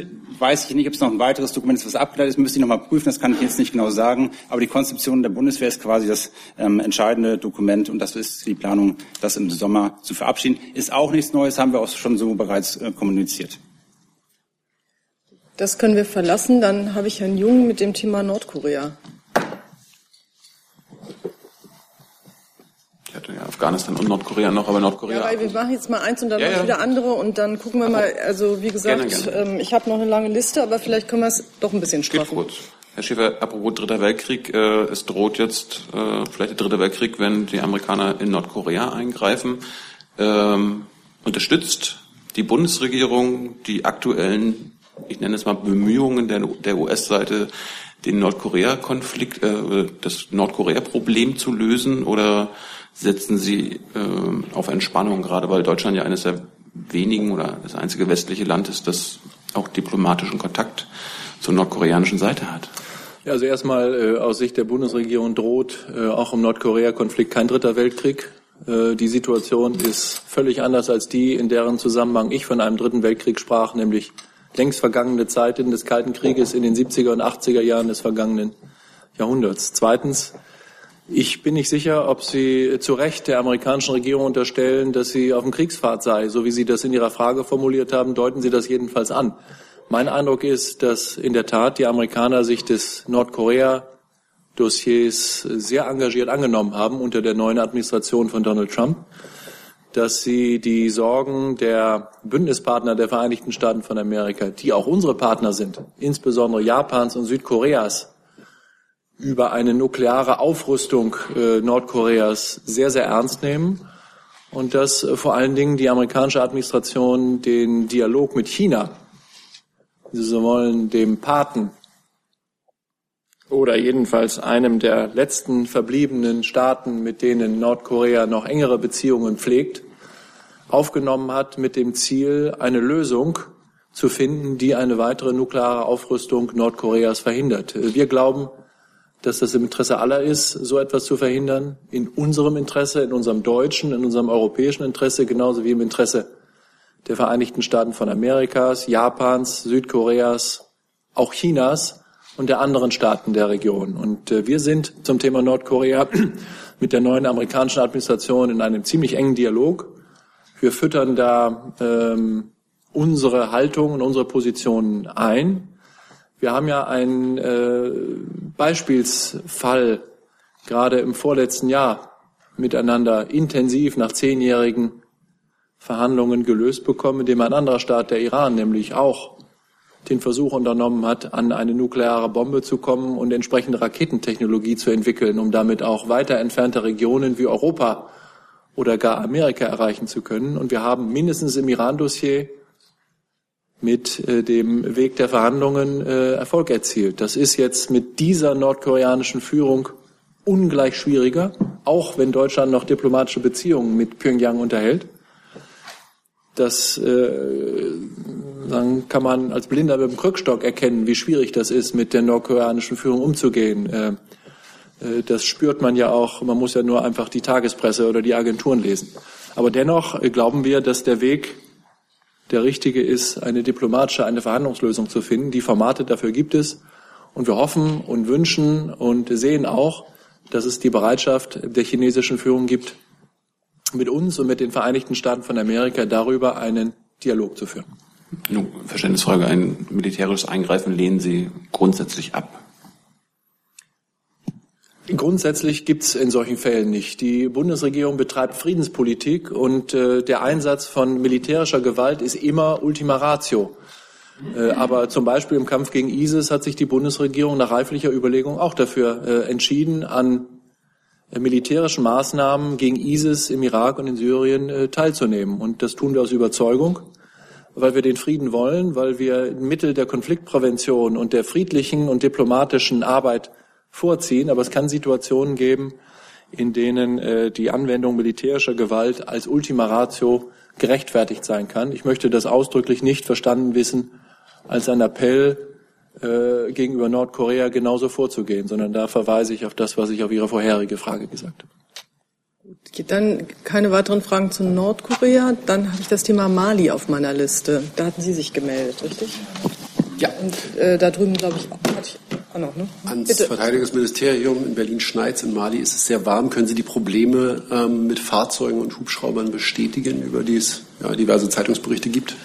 ähm, weiß ich nicht, ob es noch ein weiteres Dokument ist, was abgeleitet ist, müsste ich noch mal prüfen, das kann ich jetzt nicht genau sagen. Aber die Konzeption der Bundeswehr ist quasi das ähm, entscheidende Dokument und das ist die Planung, das im Sommer zu verabschieden. Ist auch nichts Neues, haben wir auch schon so bereits äh, kommuniziert. Das können wir verlassen. Dann habe ich Herrn Jung mit dem Thema Nordkorea. Ich hatte ja Afghanistan und Nordkorea noch, aber Nordkorea. Ja, weil wir machen jetzt mal eins und dann ja, ja. wieder andere und dann gucken wir mal. Also wie gesagt, Gerne, gerne. Ähm, ich habe noch eine lange Liste, aber vielleicht können wir es doch ein bisschen straffen. Geht kurz. Herr Schäfer, apropos Dritter Weltkrieg, äh, es droht jetzt äh, vielleicht der Dritte Weltkrieg, wenn die Amerikaner in Nordkorea eingreifen. Ähm, unterstützt die Bundesregierung die aktuellen ich nenne es mal Bemühungen der, der US-Seite, den Nordkorea-Konflikt, äh, das Nordkorea-Problem zu lösen oder setzen Sie äh, auf Entspannung, gerade weil Deutschland ja eines der wenigen oder das einzige westliche Land ist, das auch diplomatischen Kontakt zur nordkoreanischen Seite hat? Ja, also erstmal äh, aus Sicht der Bundesregierung droht äh, auch im Nordkorea-Konflikt kein dritter Weltkrieg. Äh, die Situation ist völlig anders als die, in deren Zusammenhang ich von einem dritten Weltkrieg sprach, nämlich längst vergangene Zeiten des Kalten Krieges in den 70er und 80er Jahren des vergangenen Jahrhunderts. Zweitens, ich bin nicht sicher, ob Sie zu Recht der amerikanischen Regierung unterstellen, dass sie auf dem Kriegsfahrt sei. So wie Sie das in Ihrer Frage formuliert haben, deuten Sie das jedenfalls an. Mein Eindruck ist, dass in der Tat die Amerikaner sich des Nordkorea-Dossiers sehr engagiert angenommen haben unter der neuen Administration von Donald Trump dass sie die Sorgen der Bündnispartner der Vereinigten Staaten von Amerika, die auch unsere Partner sind, insbesondere Japans und Südkoreas, über eine nukleare Aufrüstung äh, Nordkoreas sehr, sehr ernst nehmen und dass äh, vor allen Dingen die amerikanische Administration den Dialog mit China, Sie so wollen, dem Paten oder jedenfalls einem der letzten verbliebenen Staaten, mit denen Nordkorea noch engere Beziehungen pflegt, aufgenommen hat mit dem Ziel, eine Lösung zu finden, die eine weitere nukleare Aufrüstung Nordkoreas verhindert. Wir glauben, dass das im Interesse aller ist, so etwas zu verhindern, in unserem Interesse, in unserem deutschen, in unserem europäischen Interesse, genauso wie im Interesse der Vereinigten Staaten von Amerikas, Japans, Südkoreas, auch Chinas und der anderen Staaten der Region. Und äh, wir sind zum Thema Nordkorea (clears throat) mit der neuen amerikanischen Administration in einem ziemlich engen Dialog. Wir füttern da ähm, unsere Haltung und unsere Positionen ein. Wir haben ja einen äh, Beispielsfall gerade im vorletzten Jahr miteinander intensiv nach zehnjährigen Verhandlungen gelöst bekommen, indem ein anderer Staat, der Iran, nämlich auch den Versuch unternommen hat, an eine nukleare Bombe zu kommen und entsprechende Raketentechnologie zu entwickeln, um damit auch weiter entfernte Regionen wie Europa oder gar Amerika erreichen zu können. Und wir haben mindestens im Iran-Dossier mit äh, dem Weg der Verhandlungen äh, Erfolg erzielt. Das ist jetzt mit dieser nordkoreanischen Führung ungleich schwieriger, auch wenn Deutschland noch diplomatische Beziehungen mit Pyongyang unterhält. Das äh, dann kann man als Blinder mit dem Krückstock erkennen, wie schwierig das ist, mit der nordkoreanischen Führung umzugehen. Äh, äh, das spürt man ja auch. Man muss ja nur einfach die Tagespresse oder die Agenturen lesen. Aber dennoch äh, glauben wir, dass der Weg der richtige ist, eine diplomatische, eine Verhandlungslösung zu finden. Die Formate dafür gibt es. Und wir hoffen und wünschen und sehen auch, dass es die Bereitschaft der chinesischen Führung gibt, mit uns und mit den Vereinigten Staaten von Amerika darüber einen Dialog zu führen. Nun, Verständnisfrage. Ein militärisches Eingreifen lehnen Sie grundsätzlich ab? Grundsätzlich gibt es in solchen Fällen nicht. Die Bundesregierung betreibt Friedenspolitik und äh, der Einsatz von militärischer Gewalt ist immer Ultima Ratio. Äh, aber zum Beispiel im Kampf gegen ISIS hat sich die Bundesregierung nach reiflicher Überlegung auch dafür äh, entschieden, an militärischen Maßnahmen gegen ISIS im Irak und in Syrien äh, teilzunehmen. Und das tun wir aus Überzeugung, weil wir den Frieden wollen, weil wir Mittel der Konfliktprävention und der friedlichen und diplomatischen Arbeit vorziehen. Aber es kann Situationen geben, in denen äh, die Anwendung militärischer Gewalt als Ultima Ratio gerechtfertigt sein kann. Ich möchte das ausdrücklich nicht verstanden wissen als ein Appell äh, gegenüber Nordkorea genauso vorzugehen, sondern da verweise ich auf das, was ich auf Ihre vorherige Frage gesagt habe. Dann keine weiteren Fragen zu Nordkorea. Dann habe ich das Thema Mali auf meiner Liste. Da hatten Sie sich gemeldet, richtig? Ja. Und äh, da drüben, glaube ich, hatte ich auch noch. Ne? Ans Bitte. Verteidigungsministerium in Berlin-Schneiz in Mali ist es sehr warm. Können Sie die Probleme ähm, mit Fahrzeugen und Hubschraubern bestätigen, über die es ja, diverse Zeitungsberichte gibt?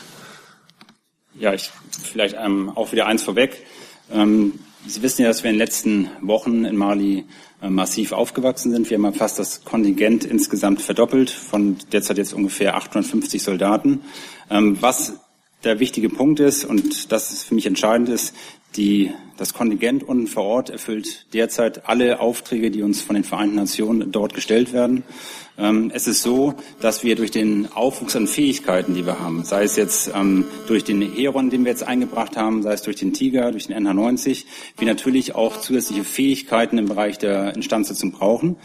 Ja, ich vielleicht ähm, auch wieder eins vorweg. Ähm, Sie wissen ja, dass wir in den letzten Wochen in Mali äh, massiv aufgewachsen sind. Wir haben fast das Kontingent insgesamt verdoppelt, von derzeit jetzt ungefähr 850 Soldaten. Ähm, was der wichtige Punkt ist, und das für mich entscheidend ist, die, das Kontingent unten vor Ort erfüllt derzeit alle Aufträge, die uns von den Vereinten Nationen dort gestellt werden. Ähm, es ist so, dass wir durch den Aufwuchs an Fähigkeiten, die wir haben, sei es jetzt ähm, durch den Heron, den wir jetzt eingebracht haben, sei es durch den Tiger, durch den NH90, wir natürlich auch zusätzliche Fähigkeiten im Bereich der Instandsetzung brauchen.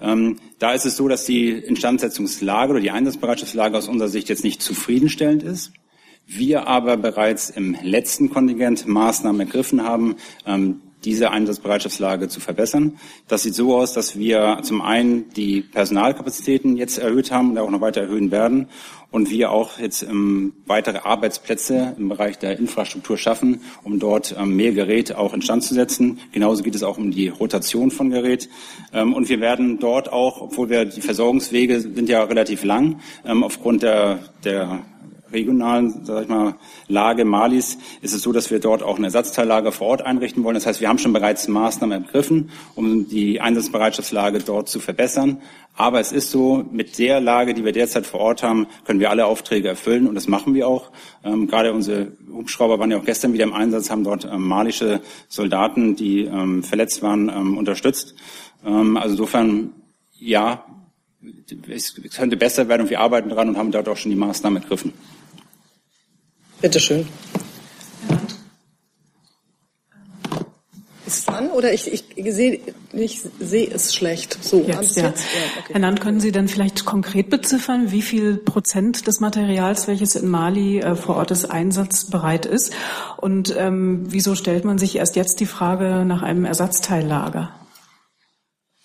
Ähm, da ist es so, dass die Instandsetzungslage oder die Einsatzbereitschaftslage aus unserer Sicht jetzt nicht zufriedenstellend ist. Wir aber bereits im letzten Kontingent Maßnahmen ergriffen haben, ähm, diese Einsatzbereitschaftslage zu verbessern. Das sieht so aus, dass wir zum einen die Personalkapazitäten jetzt erhöht haben und auch noch weiter erhöhen werden und wir auch jetzt ähm, weitere Arbeitsplätze im Bereich der Infrastruktur schaffen, um dort ähm, mehr Gerät auch instand zu setzen. Genauso geht es auch um die Rotation von Gerät. Ähm, und wir werden dort auch, obwohl wir die Versorgungswege sind ja relativ lang, ähm, aufgrund der, der regionalen, sag ich mal, Lage Malis ist es so, dass wir dort auch ein Ersatzteillager vor Ort einrichten wollen. Das heißt, wir haben schon bereits Maßnahmen ergriffen, um die Einsatzbereitschaftslage dort zu verbessern. Aber es ist so, mit der Lage, die wir derzeit vor Ort haben, können wir alle Aufträge erfüllen und das machen wir auch. Ähm, gerade unsere Hubschrauber waren ja auch gestern wieder im Einsatz, haben dort ähm, malische Soldaten, die ähm, verletzt waren, ähm, unterstützt. Ähm, also insofern, ja, es könnte besser werden und wir arbeiten dran und haben dort auch schon die Maßnahmen ergriffen. Bitte schön. Ist es an oder ich, ich sehe ich sehe es schlecht. So, Jetzt, ans ja. jetzt? Ja, okay. Herr Nant, können Sie dann vielleicht konkret beziffern, wie viel Prozent des Materials, welches in Mali äh, vor Ort ist, einsatzbereit ist? Und ähm, wieso stellt man sich erst jetzt die Frage nach einem Ersatzteillager?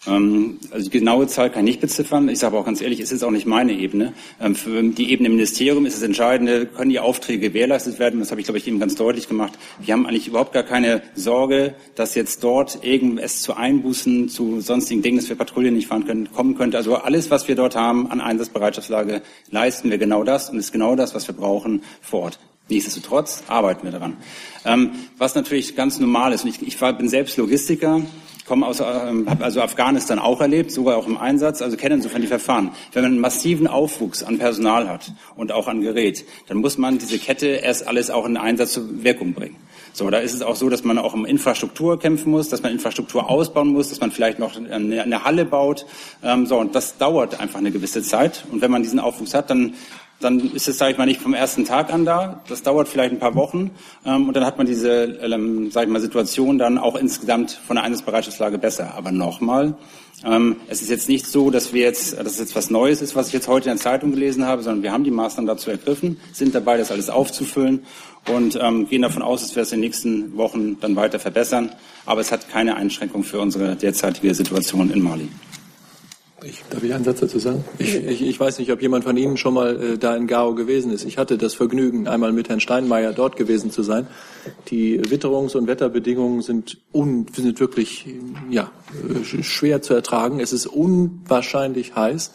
Ähm, Also die genaue Zahl kann ich nicht beziffern. Ich sage aber auch ganz ehrlich, es ist auch nicht meine Ebene. Ähm, Für die Ebene im Ministerium ist es Entscheidende, können die Aufträge gewährleistet werden? Das habe ich, glaube ich, eben ganz deutlich gemacht. Wir haben eigentlich überhaupt gar keine Sorge, dass jetzt dort irgendwas zu Einbußen, zu sonstigen Dingen, dass wir Patrouillen nicht fahren können, kommen könnte. Also alles, was wir dort haben an Einsatzbereitschaftslage, leisten wir genau das und ist genau das, was wir brauchen vor Ort. Nichtsdestotrotz arbeiten wir daran. Ähm, was natürlich ganz normal ist, und ich, ich bin selbst Logistiker, komme aus, ähm, habe also Afghanistan auch erlebt, sogar auch im Einsatz, also kenne insofern die Verfahren. Wenn man einen massiven Aufwuchs an Personal hat und auch an Gerät, dann muss man diese Kette erst alles auch in Einsatz zur Wirkung bringen. So, da ist es auch so, dass man auch um Infrastruktur kämpfen muss, dass man Infrastruktur ausbauen muss, dass man vielleicht noch eine, eine Halle baut. Ähm, so, und das dauert einfach eine gewisse Zeit. Und wenn man diesen Aufwuchs hat, dann dann ist es, sage ich mal, nicht vom ersten Tag an da. Das dauert vielleicht ein paar Wochen ähm, und dann hat man diese, ähm, sage ich mal, Situation dann auch insgesamt von der Einsatzbereitschaftslage besser. Aber nochmal, ähm, es ist jetzt nicht so, dass wir jetzt, dass es jetzt was Neues ist, was ich jetzt heute in der Zeitung gelesen habe, sondern wir haben die Maßnahmen dazu ergriffen, sind dabei, das alles aufzufüllen und ähm, gehen davon aus, dass wir es in den nächsten Wochen dann weiter verbessern. Aber es hat keine Einschränkung für unsere derzeitige Situation in Mali. Ich, darf ich einen Satz dazu sagen? Ich, ich, ich weiß nicht, ob jemand von Ihnen schon mal äh, da in Gao gewesen ist. Ich hatte das Vergnügen, einmal mit Herrn Steinmeier dort gewesen zu sein. Die Witterungs- und Wetterbedingungen sind, un, sind wirklich ja, äh, schwer zu ertragen. Es ist unwahrscheinlich heiß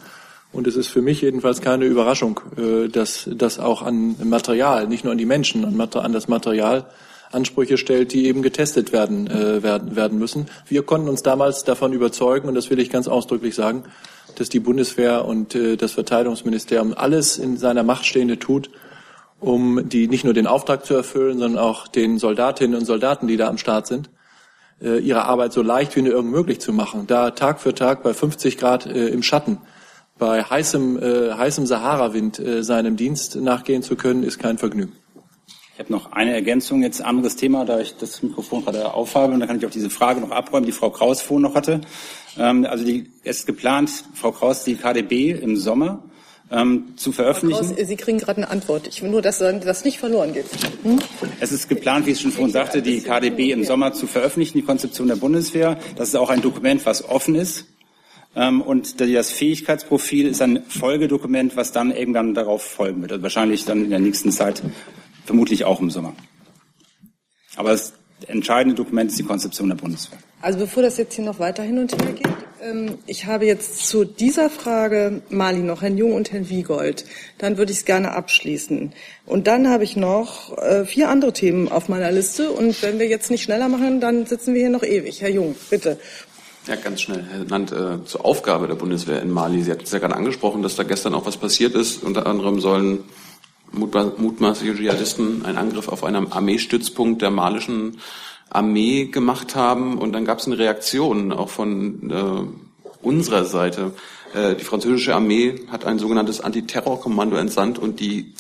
Und es ist für mich jedenfalls keine Überraschung, äh, dass das auch an Material, nicht nur an die Menschen, an das Material Ansprüche stellt, die eben getestet werden, äh, werden, werden müssen. Wir konnten uns damals davon überzeugen, und das will ich ganz ausdrücklich sagen, dass die Bundeswehr und äh, das Verteidigungsministerium alles in seiner Macht Stehende tut, um die nicht nur den Auftrag zu erfüllen, sondern auch den Soldatinnen und Soldaten, die da am Start sind, äh, ihre Arbeit so leicht wie nur irgend möglich zu machen. Da Tag für Tag bei 50 Grad äh, im Schatten, bei heißem, äh, heißem Sahara-Wind äh, seinem Dienst nachgehen zu können, ist kein Vergnügen. Ich habe noch eine Ergänzung, jetzt anderes Thema, da ich das Mikrofon gerade aufhabe und da kann ich auch diese Frage noch abräumen, die Frau Kraus vorhin noch hatte. Ähm, also die, es ist geplant, Frau Kraus, die KDB im Sommer ähm, zu veröffentlichen. Frau Kraus, Sie kriegen gerade eine Antwort. Ich will nur, dass das nicht verloren geht. Hm? Es ist geplant, wie ich schon vorhin sagte, die KDB im Sommer zu veröffentlichen, die Konzeption der Bundeswehr. Das ist auch ein Dokument, was offen ist. Ähm, und das Fähigkeitsprofil ist ein Folgedokument, was dann irgendwann darauf folgen wird. Also wahrscheinlich dann in der nächsten Zeit vermutlich auch im Sommer. Aber das entscheidende Dokument ist die Konzeption der Bundeswehr. Also bevor das jetzt hier noch weiter hin und her geht, ähm, ich habe jetzt zu dieser Frage Mali noch Herrn Jung und Herrn Wiegold. Dann würde ich es gerne abschließen. Und dann habe ich noch äh, vier andere Themen auf meiner Liste. Und wenn wir jetzt nicht schneller machen, dann sitzen wir hier noch ewig. Herr Jung, bitte. Ja, ganz schnell, Herr Land, äh, zur Aufgabe der Bundeswehr in Mali. Sie hat es ja gerade angesprochen, dass da gestern auch was passiert ist. Unter anderem sollen mutmaßliche Dschihadisten einen Angriff auf einen Armeestützpunkt der malischen Armee gemacht haben. Und dann gab es eine Reaktion auch von äh, unserer Seite. Äh, die französische Armee hat ein sogenanntes Antiterrorkommando entsandt und die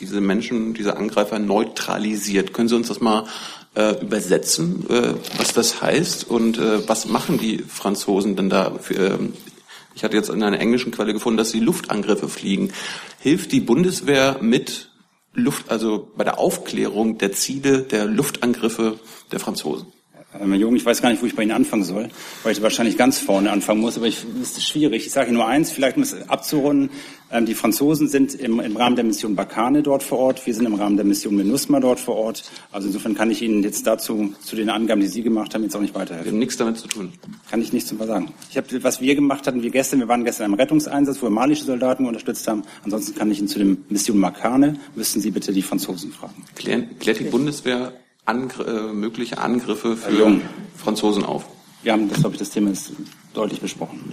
diese Menschen, diese Angreifer neutralisiert. Können Sie uns das mal äh, übersetzen, äh, was das heißt und äh, was machen die Franzosen denn da für, äh, ich hatte jetzt in einer englischen Quelle gefunden, dass sie Luftangriffe fliegen. Hilft die Bundeswehr mit Luft, also bei der Aufklärung der Ziele der Luftangriffe der Franzosen? Herr Jung, ich weiß gar nicht, wo ich bei Ihnen anfangen soll, weil ich wahrscheinlich ganz vorne anfangen muss, aber ich, das ist schwierig. Ich sage Ihnen nur eins, vielleicht um es abzurunden. Ähm, die Franzosen sind im, im, Rahmen der Mission Bakane dort vor Ort, wir sind im Rahmen der Mission MINUSMA dort vor Ort. Also insofern kann ich Ihnen jetzt dazu, zu den Angaben, die Sie gemacht haben, jetzt auch nicht weiterhelfen. Wir haben nichts damit zu tun. Kann ich nichts zu sagen. Ich habe, was wir gemacht hatten, wir gestern, wir waren gestern im Rettungseinsatz, wo wir malische Soldaten unterstützt haben. Ansonsten kann ich Ihnen zu dem Mission Bakane, müssten Sie bitte die Franzosen fragen. Klärt, klärt die Bundeswehr Angr äh, mögliche Angriffe für Franzosen auf. Wir haben das, glaube ich, das Thema ist deutlich besprochen.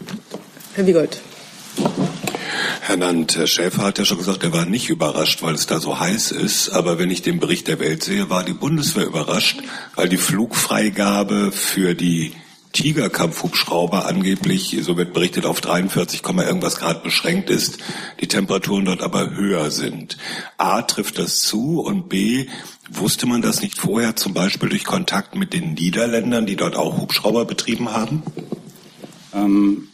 Herr Wiegold. Herr Nant, Herr Schäfer hat ja schon gesagt, er war nicht überrascht, weil es da so heiß ist. Aber wenn ich den Bericht der Welt sehe, war die Bundeswehr überrascht, weil die Flugfreigabe für die Tiger-Kampfhubschrauber angeblich, so wird berichtet, auf 43, irgendwas Grad beschränkt ist, die Temperaturen dort aber höher sind. A, trifft das zu und B, wusste man das nicht vorher zum Beispiel durch Kontakt mit den Niederländern, die dort auch Hubschrauber betrieben haben? Ähm,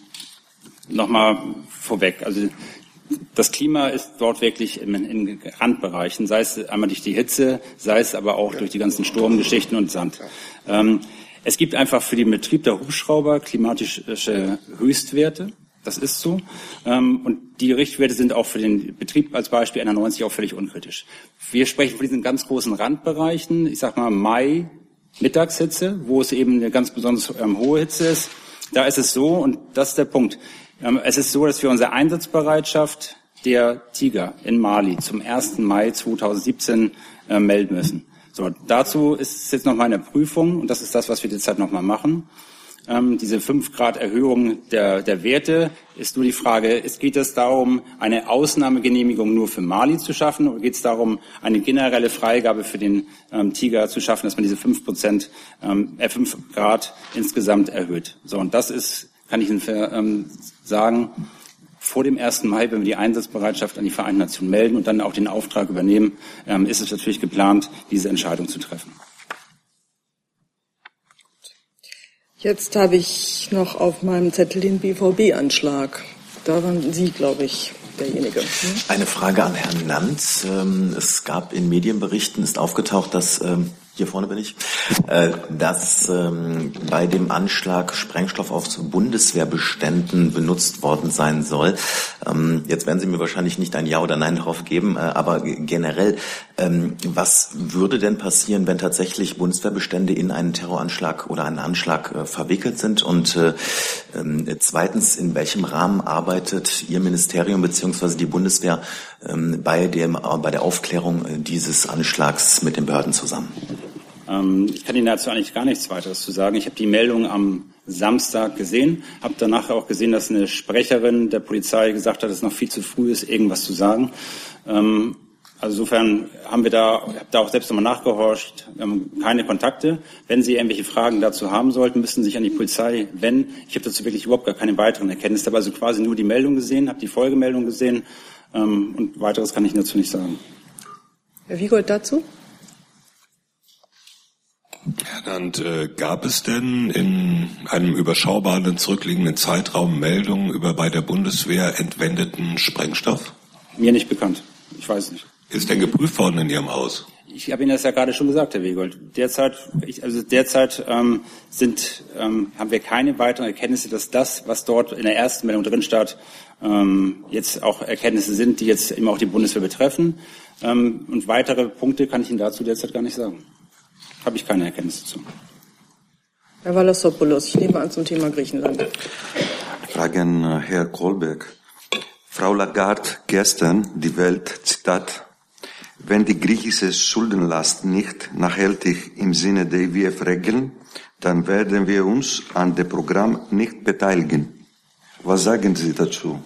Nochmal vorweg, also das Klima ist dort wirklich in, in, Randbereichen, sei es einmal durch die Hitze, sei es aber auch durch die ganzen Sturmgeschichten und Sand. Ähm, es gibt einfach für den Betrieb der Hubschrauber klimatische Höchstwerte. Das ist so. Ähm, und die Richtwerte sind auch für den Betrieb als Beispiel einer 90 auch völlig unkritisch. Wir sprechen von diesen ganz großen Randbereichen. Ich sag mal Mai, Mittagshitze, wo es eben eine ganz besonders ähm, hohe Hitze ist. Da ist es so, und das ist der Punkt. Ähm, es ist so, dass wir unsere Einsatzbereitschaft der Tiger in Mali zum 1. Mai 2017 äh, melden müssen. So, dazu ist es jetzt nochmal eine Prüfung und das ist das, was wir derzeit nochmal machen. Ähm, diese 5 Grad Erhöhung der, der Werte ist nur die Frage, es geht es darum, eine Ausnahmegenehmigung nur für Mali zu schaffen oder geht es darum, eine generelle Freigabe für den ähm, Tiger zu schaffen, dass man diese 5 Prozent, ähm, äh, 5 Grad insgesamt erhöht. So, und das ist, kann ich Ihnen ähm, sagen, vor dem 1. Mai, wenn wir die Einsatzbereitschaft an die Vereinten Nationen melden und dann auch den Auftrag übernehmen, ähm, ist es natürlich geplant, diese Entscheidung zu treffen. Jetzt habe ich noch auf meinem Zettel den BVB-Anschlag. Da waren Sie, glaube ich, derjenige. Eine Frage an Herrn Nanz. Ähm, es gab in Medienberichten, ist aufgetaucht, dass ähm, hier vorne bin ich, äh, dass ähm, bei dem Anschlag Sprengstoff auf Bundeswehrbeständen benutzt worden sein soll. Ähm, jetzt werden Sie mir wahrscheinlich nicht ein Ja oder Nein darauf geben, äh, aber generell, ähm, was würde denn passieren, wenn tatsächlich Bundeswehrbestände in einen Terroranschlag oder einen Anschlag äh, verwickelt sind? Und zweitens, in welchem Rahmen arbeitet Ihr Ministerium beziehungsweise die Bundeswehr bei, dem, bei der Aufklärung dieses Anschlags mit den Behörden zusammen? Ähm, ich kann Ihnen dazu eigentlich gar nichts weiteres zu sagen. Ich habe die Meldung am Samstag gesehen, habe danach auch gesehen, dass eine Sprecherin der Polizei gesagt hat, dass es noch viel zu früh ist, irgendwas zu sagen. Ähm, also insofern haben wir da, ich habe da auch selbst nochmal nachgehorcht, wir haben keine Kontakte. Wenn Sie irgendwelche Fragen dazu haben sollten, müssen Sie sich an die Polizei wenden. Ich habe dazu wirklich überhaupt gar keine weiteren Erkenntnisse. Habe also quasi nur die Meldung gesehen, habe die Folgemeldung gesehen ähm, und weiteres kann ich dazu nicht sagen. Herr Wiegold dazu? Herr äh, gab es denn in einem überschaubaren zurückliegenden Zeitraum Meldungen über bei der Bundeswehr entwendeten Sprengstoff? Mir nicht bekannt. Ich weiß nicht. Ist denn geprüft worden in Ihrem Haus? Ich habe Ihnen das ja gerade schon gesagt, Herr Wegold. Derzeit, ich, also derzeit ähm, sind, ähm, haben wir keine weiteren Erkenntnisse, dass das, was dort in der ersten Meldung drin steht, ähm, jetzt auch Erkenntnisse sind, die jetzt immer auch die Bundeswehr betreffen. Ähm, und weitere Punkte kann ich Ihnen dazu derzeit gar nicht sagen. Habe ich keine Erkenntnisse zu. Herr Valassopoulos, ich nehme an zum Thema Griechenland. Frage an Herr Kohlberg. Frau Lagarde gestern, die Welt, Zitat, wenn die griechische Schuldenlast nicht nachhaltig im Sinne der IWF regeln, dann werden wir uns an dem Programm nicht beteiligen. Was sagen Sie dazu?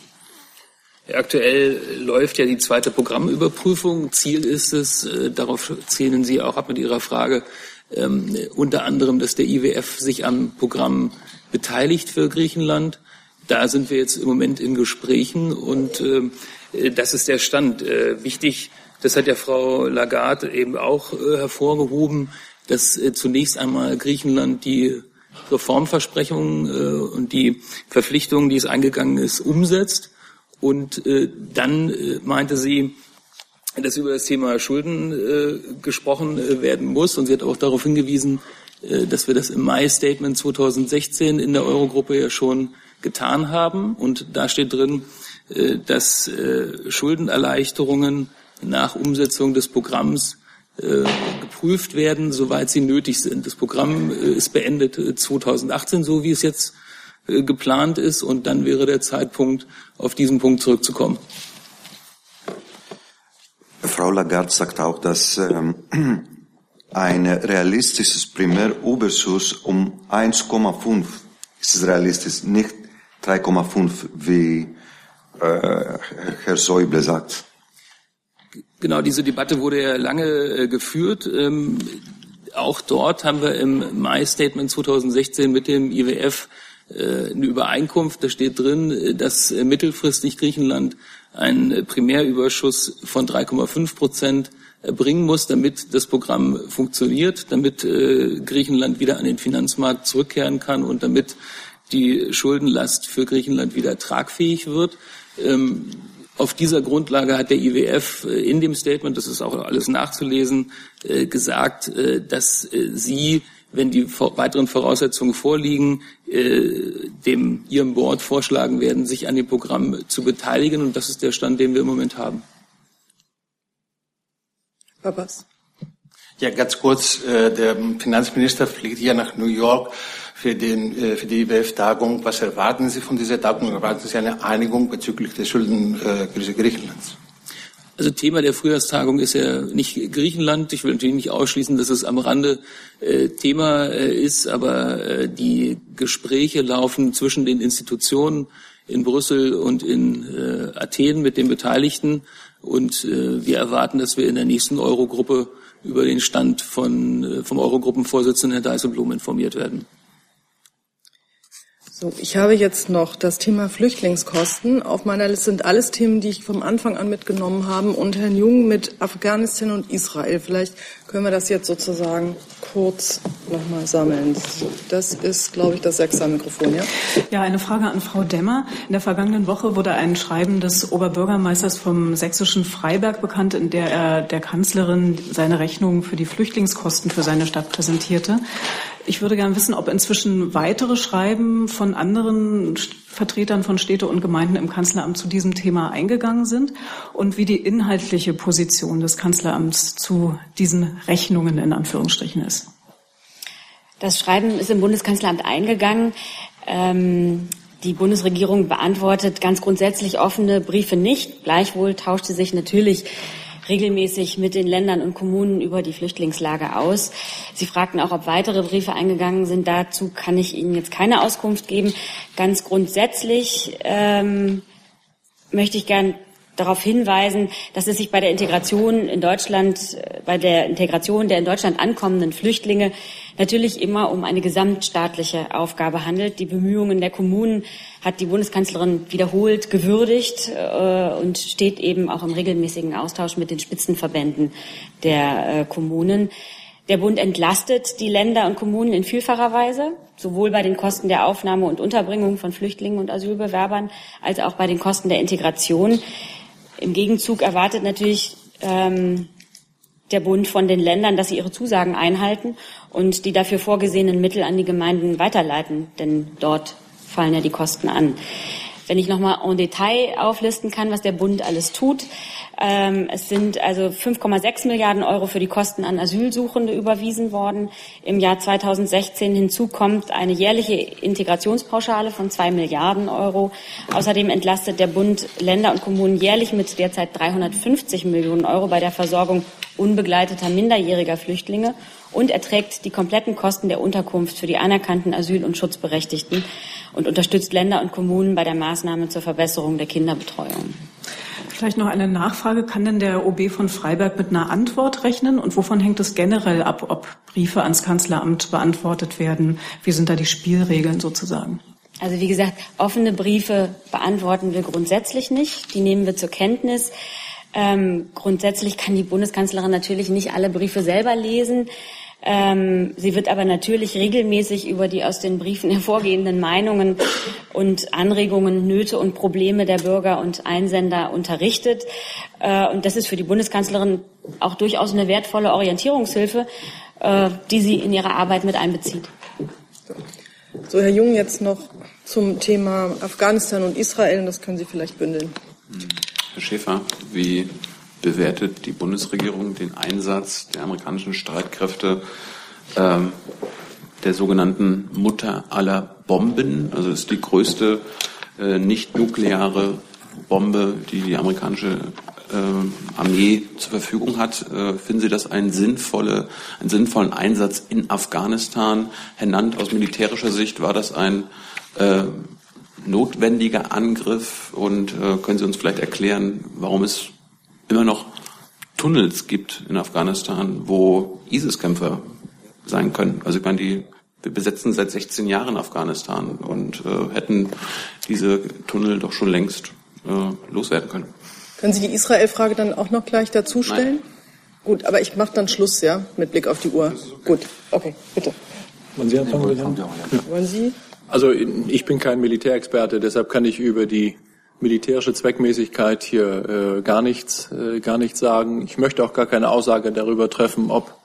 Aktuell läuft ja die zweite Programmüberprüfung. Ziel ist es, äh, darauf zielen Sie auch ab mit Ihrer Frage, ähm, unter anderem, dass der IWF sich am Programm beteiligt für Griechenland. Da sind wir jetzt im Moment in Gesprächen und äh, das ist der Stand. Äh, wichtig, das hat ja Frau Lagarde eben auch äh, hervorgehoben, dass äh, zunächst einmal Griechenland die Reformversprechungen äh, und die Verpflichtungen, die es eingegangen ist, umsetzt. Und äh, dann äh, meinte sie, dass über das Thema Schulden äh, gesprochen äh, werden muss. Und sie hat auch darauf hingewiesen, äh, dass wir das im Mai-Statement 2016 in der Eurogruppe ja schon getan haben. Und da steht drin, äh, dass äh, Schuldenerleichterungen nach Umsetzung des Programms äh, geprüft werden, soweit sie nötig sind. Das Programm äh, ist beendet 2018, äh, so wie es jetzt geplant ist. Und dann wäre der Zeitpunkt, auf diesen Punkt zurückzukommen. Frau Lagarde sagt auch, dass ähm, (clears throat) ein realistisches Primärüberschuss um 1,5 ist realistisch, nicht 3,5, wie äh, Herr Säuble sagt. Genau, diese Debatte wurde ja lange äh, geführt. Ähm, auch dort haben wir im Mai-Statement 2016 mit dem IWF äh, eine Übereinkunft. Da steht drin, äh, dass äh, mittelfristig Griechenland einen Primärüberschuss von 3,5 Prozent bringen muss, damit das Programm funktioniert, damit Griechenland wieder an den Finanzmarkt zurückkehren kann und damit die Schuldenlast für Griechenland wieder tragfähig wird. Ähm, auf dieser Grundlage hat der IWF in dem Statement, das ist auch alles nachzulesen, gesagt, dass sie wenn die weiteren Voraussetzungen vorliegen, äh, dem Ihrem Board vorschlagen werden, sich an dem Programm zu beteiligen. Und das ist der Stand, den wir im Moment haben. Babas. Ja, ganz kurz. Äh, der Finanzminister fliegt hier nach New York für, den, äh, für die IWF-Tagung. Was erwarten Sie von dieser Tagung? Erwarten Sie eine Einigung bezüglich der Schuldenkrise Griechenlands? Also Thema der Frühjahrstagung ist ja nicht Griechenland. Ich will natürlich nicht ausschließen, dass es am Rande äh, Thema äh, ist, aber äh, die Gespräche laufen zwischen den Institutionen in Brüssel und in äh, Athen mit den Beteiligten. Und äh, wir erwarten, dass wir in der nächsten Eurogruppe über den Stand von, äh, vom Eurogruppenvorsitzenden Herr Dijsselbloem informiert werden. So, ich habe jetzt noch das Thema Flüchtlingskosten. Auf meiner Liste sind alles Themen, die ich vom Anfang an mitgenommen habe. Und Herrn Jung mit Afghanistan und Israel. Vielleicht können wir das jetzt sozusagen kurz nochmal sammeln. Das ist, glaube ich, das sechste Mikrofon, ja? Ja, eine Frage an Frau Demmer. In der vergangenen Woche wurde ein Schreiben des Oberbürgermeisters vom sächsischen Freiberg bekannt, in der er der Kanzlerin seine Rechnung für die Flüchtlingskosten für seine Stadt präsentierte. Ich würde gerne wissen, ob inzwischen weitere Schreiben von anderen Vertretern von Städte und Gemeinden im Kanzleramt zu diesem Thema eingegangen sind und wie die inhaltliche Position des Kanzleramts zu diesen Rechnungen in Anführungsstrichen ist. Das Schreiben ist im Bundeskanzleramt eingegangen. Ähm, die Bundesregierung beantwortet ganz grundsätzlich offene Briefe nicht. Gleichwohl tauschte sich natürlich regelmäßig mit den Ländern und Kommunen über die Flüchtlingslage aus. Sie fragten auch, ob weitere Briefe eingegangen sind. Dazu kann ich Ihnen jetzt keine Auskunft geben. Ganz grundsätzlich ähm, möchte ich gern darauf hinweisen, dass es sich bei der Integration in Deutschland, äh, bei der Integration der in Deutschland ankommenden Flüchtlinge natürlich immer um eine gesamtstaatliche Aufgabe handelt. Die Bemühungen der Kommunen hat die Bundeskanzlerin wiederholt gewürdigt äh, und steht eben auch im regelmäßigen Austausch mit den Spitzenverbänden der äh, Kommunen. Der Bund entlastet die Länder und Kommunen in vielfacher Weise, sowohl bei den Kosten der Aufnahme und Unterbringung von Flüchtlingen und Asylbewerbern als auch bei den Kosten der Integration. Im Gegenzug erwartet natürlich ähm, der Bund von den Ländern, dass sie ihre Zusagen einhalten und die dafür vorgesehenen Mittel an die Gemeinden weiterleiten, denn dort fallen ja die Kosten an. Wenn ich nochmal en Detail auflisten kann, was der Bund alles tut. Ähm, es sind also 5,6 Milliarden Euro für die Kosten an Asylsuchende überwiesen worden. Im Jahr 2016 hinzu kommt eine jährliche Integrationspauschale von zwei Milliarden Euro. Außerdem entlastet der Bund Länder und Kommunen jährlich mit derzeit 350 Millionen Euro bei der Versorgung unbegleiteter minderjähriger Flüchtlinge und er trägt die kompletten Kosten der Unterkunft für die anerkannten Asyl- und Schutzberechtigten und unterstützt Länder und Kommunen bei der Maßnahme zur Verbesserung der Kinderbetreuung. Vielleicht noch eine Nachfrage. Kann denn der OB von Freiberg mit einer Antwort rechnen? Und wovon hängt es generell ab, ob Briefe ans Kanzleramt beantwortet werden? Wie sind da die Spielregeln sozusagen? Also wie gesagt, offene Briefe beantworten wir grundsätzlich nicht. Die nehmen wir zur Kenntnis. Ähm, grundsätzlich kann die Bundeskanzlerin natürlich nicht alle Briefe selber lesen. Ähm, sie wird aber natürlich regelmäßig über die aus den Briefen (laughs) hervorgehenden Meinungen und Anregungen, Nöte und Probleme der Bürger und Einsender unterrichtet. Äh, und das ist für die Bundeskanzlerin auch durchaus eine wertvolle Orientierungshilfe, äh, die sie in ihre Arbeit mit einbezieht. So, Herr Jung, jetzt noch zum Thema Afghanistan und Israel. Das können Sie vielleicht bündeln. Herr Schäfer, wie bewertet die Bundesregierung den Einsatz der amerikanischen Streitkräfte ähm, der sogenannten Mutter aller Bomben. Also ist die größte äh, nicht-nukleare Bombe, die die amerikanische äh, Armee zur Verfügung hat. Äh, finden Sie das einen, sinnvolle, einen sinnvollen Einsatz in Afghanistan? Herr Nant, aus militärischer Sicht war das ein äh, notwendiger Angriff und äh, können Sie uns vielleicht erklären, warum es immer noch Tunnels gibt in Afghanistan, wo ISIS-Kämpfer sein können. Also ich meine, die, wir besetzen seit 16 Jahren Afghanistan und äh, hätten diese Tunnel doch schon längst äh, loswerden können. Können Sie die Israel-Frage dann auch noch gleich dazu stellen? Nein. Gut, aber ich mache dann Schluss, ja, mit Blick auf die Uhr. Gut, okay, bitte. Wollen Sie anfangen? Ja. Wollen Sie? Also ich bin kein Militärexperte, deshalb kann ich über die militärische Zweckmäßigkeit hier äh, gar nichts, äh, gar nichts sagen. Ich möchte auch gar keine Aussage darüber treffen, ob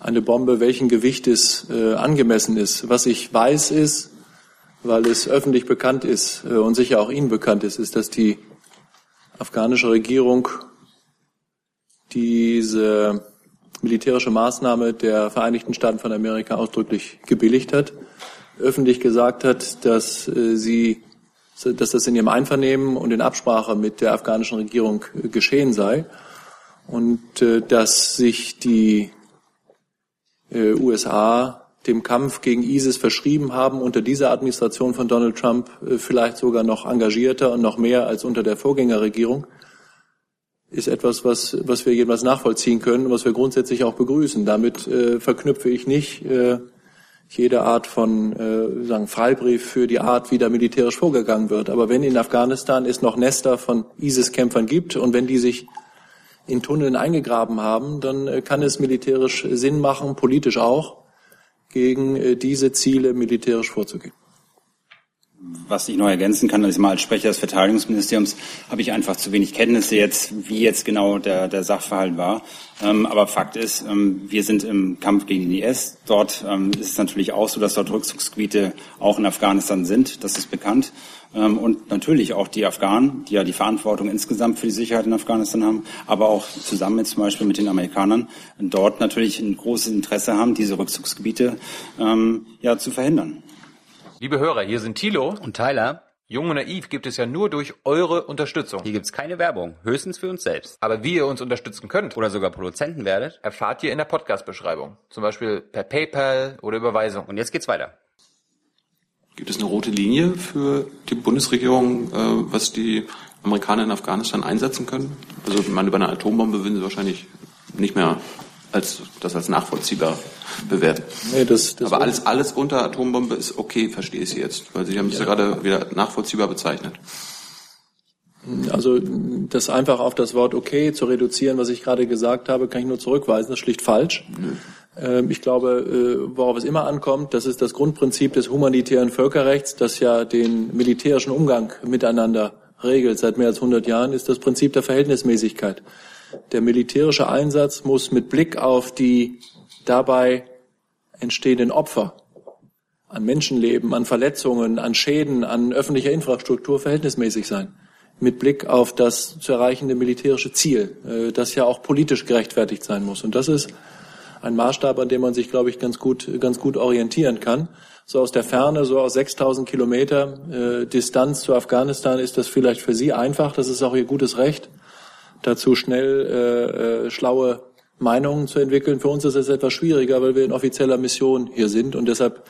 eine Bombe welchen Gewichtes äh, angemessen ist. Was ich weiß ist, weil es öffentlich bekannt ist äh, und sicher auch Ihnen bekannt ist, ist, dass die afghanische Regierung diese militärische Maßnahme der Vereinigten Staaten von Amerika ausdrücklich gebilligt hat, öffentlich gesagt hat, dass äh, sie dass das in ihrem Einvernehmen und in Absprache mit der afghanischen Regierung äh, geschehen sei und äh, dass sich die USA dem Kampf gegen ISIS verschrieben haben, unter dieser Administration von Donald Trump vielleicht sogar noch engagierter und noch mehr als unter der Vorgängerregierung, ist etwas, was, was wir jedenfalls nachvollziehen können und was wir grundsätzlich auch begrüßen. Damit äh, verknüpfe ich nicht äh, jede Art von äh, sagen Freibrief für die Art, wie da militärisch vorgegangen wird. Aber wenn in Afghanistan es noch Nester von ISIS-Kämpfern gibt und wenn die sich in Tunneln eingegraben haben, dann äh, kann es militärisch Sinn machen, politisch auch, gegen äh, diese Ziele militärisch vorzugehen. Was ich noch ergänzen kann, ist mal als Sprecher des Verteidigungsministeriums habe ich einfach zu wenig Kenntnisse jetzt, wie jetzt genau der, der Sachverhalt war. Ähm, aber Fakt ist, ähm, wir sind im Kampf gegen die IS. Dort ähm, ist es natürlich auch so, dass dort Rückzugsgebiete auch in Afghanistan sind. Das ist bekannt. Ähm, und natürlich auch die Afghanen, die ja die Verantwortung insgesamt für die Sicherheit in Afghanistan haben, aber auch zusammen zum Beispiel mit den Amerikanern dort natürlich ein großes Interesse haben, diese Rückzugsgebiete ähm, ja zu verhindern. Liebe Hörer, hier sind Thilo und Tyler. Jung und Naiv gibt es ja nur durch eure Unterstützung. Hier gibt's keine Werbung, höchstens für uns selbst. Aber wie ihr uns unterstützen könnt oder sogar Produzenten werdet, erfahrt ihr in der Podcast-Beschreibung. Zum Beispiel per PayPal oder Überweisung. Und jetzt geht's weiter. Gibt es eine rote Linie für die Bundesregierung, äh, was die Amerikaner in Afghanistan einsetzen können? Also man über eine Atombombe würden sie wahrscheinlich nicht mehr als das als nachvollziehbar bewerten. Nee, das, das Aber alles, alles unter Atombombe ist okay, verstehe ich Sie jetzt, weil Sie haben es ja. gerade wieder nachvollziehbar bezeichnet. Also das einfach auf das Wort okay zu reduzieren, was ich gerade gesagt habe, kann ich nur zurückweisen. Das ist schlicht falsch. Nö. Ich glaube, äh, worauf es immer ankommt, das ist das Grundprinzip des humanitären Völkerrechts, das ja den militärischen Umgang miteinander regelt seit mehr als 100 Jahren, ist das Prinzip der Verhältnismäßigkeit. Der militärische Einsatz muss mit Blick auf die dabei entstehenden Opfer an Menschenleben, an Verletzungen, an Schäden, an öffentlicher Infrastruktur verhältnismäßig sein. Mit Blick auf das zu erreichende militärische Ziel, äh, das ja auch politisch gerechtfertigt sein muss. Und das ist ein Maßstab, an dem man sich, glaube ich, ganz gut, ganz gut orientieren kann. So aus der Ferne, so aus 6000 Kilometer äh, Distanz zu Afghanistan ist das vielleicht für Sie einfach. Das ist auch Ihr gutes Recht dazu schnell äh, äh, schlaue Meinungen zu entwickeln. Für uns ist es etwas schwieriger, weil wir in offizieller Mission hier sind und deshalb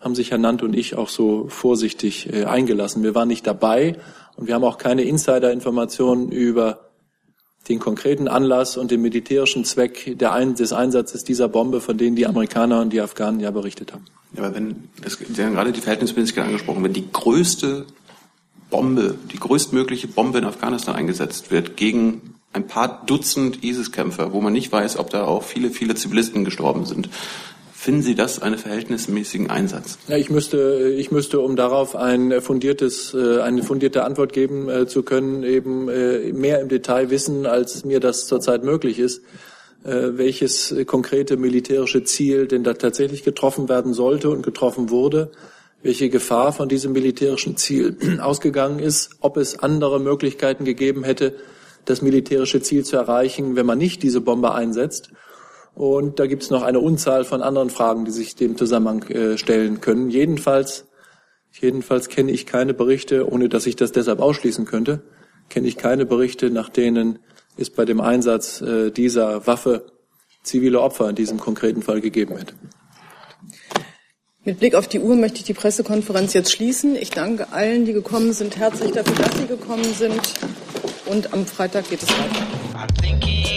haben sich Herr Nant und ich auch so vorsichtig äh, eingelassen. Wir waren nicht dabei und wir haben auch keine Insider-Informationen über den konkreten Anlass und den militärischen Zweck Ein des Einsatzes dieser Bombe, von denen die Amerikaner und die Afghanen ja berichtet haben. Ja, aber wenn, das, Sie haben gerade die Verhältnismäßigkeit angesprochen, wenn die größte Bombe, die größtmögliche Bombe in Afghanistan eingesetzt wird gegen ein paar Dutzend ISIS-Kämpfer, wo man nicht weiß, ob da auch viele, viele Zivilisten gestorben sind. Finden Sie das einen verhältnismäßigen Einsatz? Ja, ich müsste, ich müsste, um darauf ein fundiertes, äh, eine fundierte Antwort geben äh, zu können, eben äh, mehr im Detail wissen, als mir das zurzeit möglich ist, welches konkrete militärische Ziel denn da tatsächlich getroffen werden sollte und getroffen wurde, welche Gefahr von diesem militärischen Ziel (clears throat) ausgegangen ist, ob es andere Möglichkeiten gegeben hätte, das militärische Ziel zu erreichen, wenn man nicht diese Bombe einsetzt. Und da gibt es noch eine Unzahl von anderen Fragen, die sich dem Zusammenhang äh, stellen können. Jedenfalls, jedenfalls kenne ich keine Berichte, ohne dass ich das deshalb ausschließen könnte, kenne ich keine Berichte, nach denen es bei dem Einsatz äh, dieser Waffe zivile Opfer in diesem konkreten Fall gegeben hätte. Mit Blick auf die Uhr möchte ich die Pressekonferenz jetzt schließen. Ich danke allen, die gekommen sind, herzlich dafür, dass sie gekommen sind und am Freitag geht es weiter.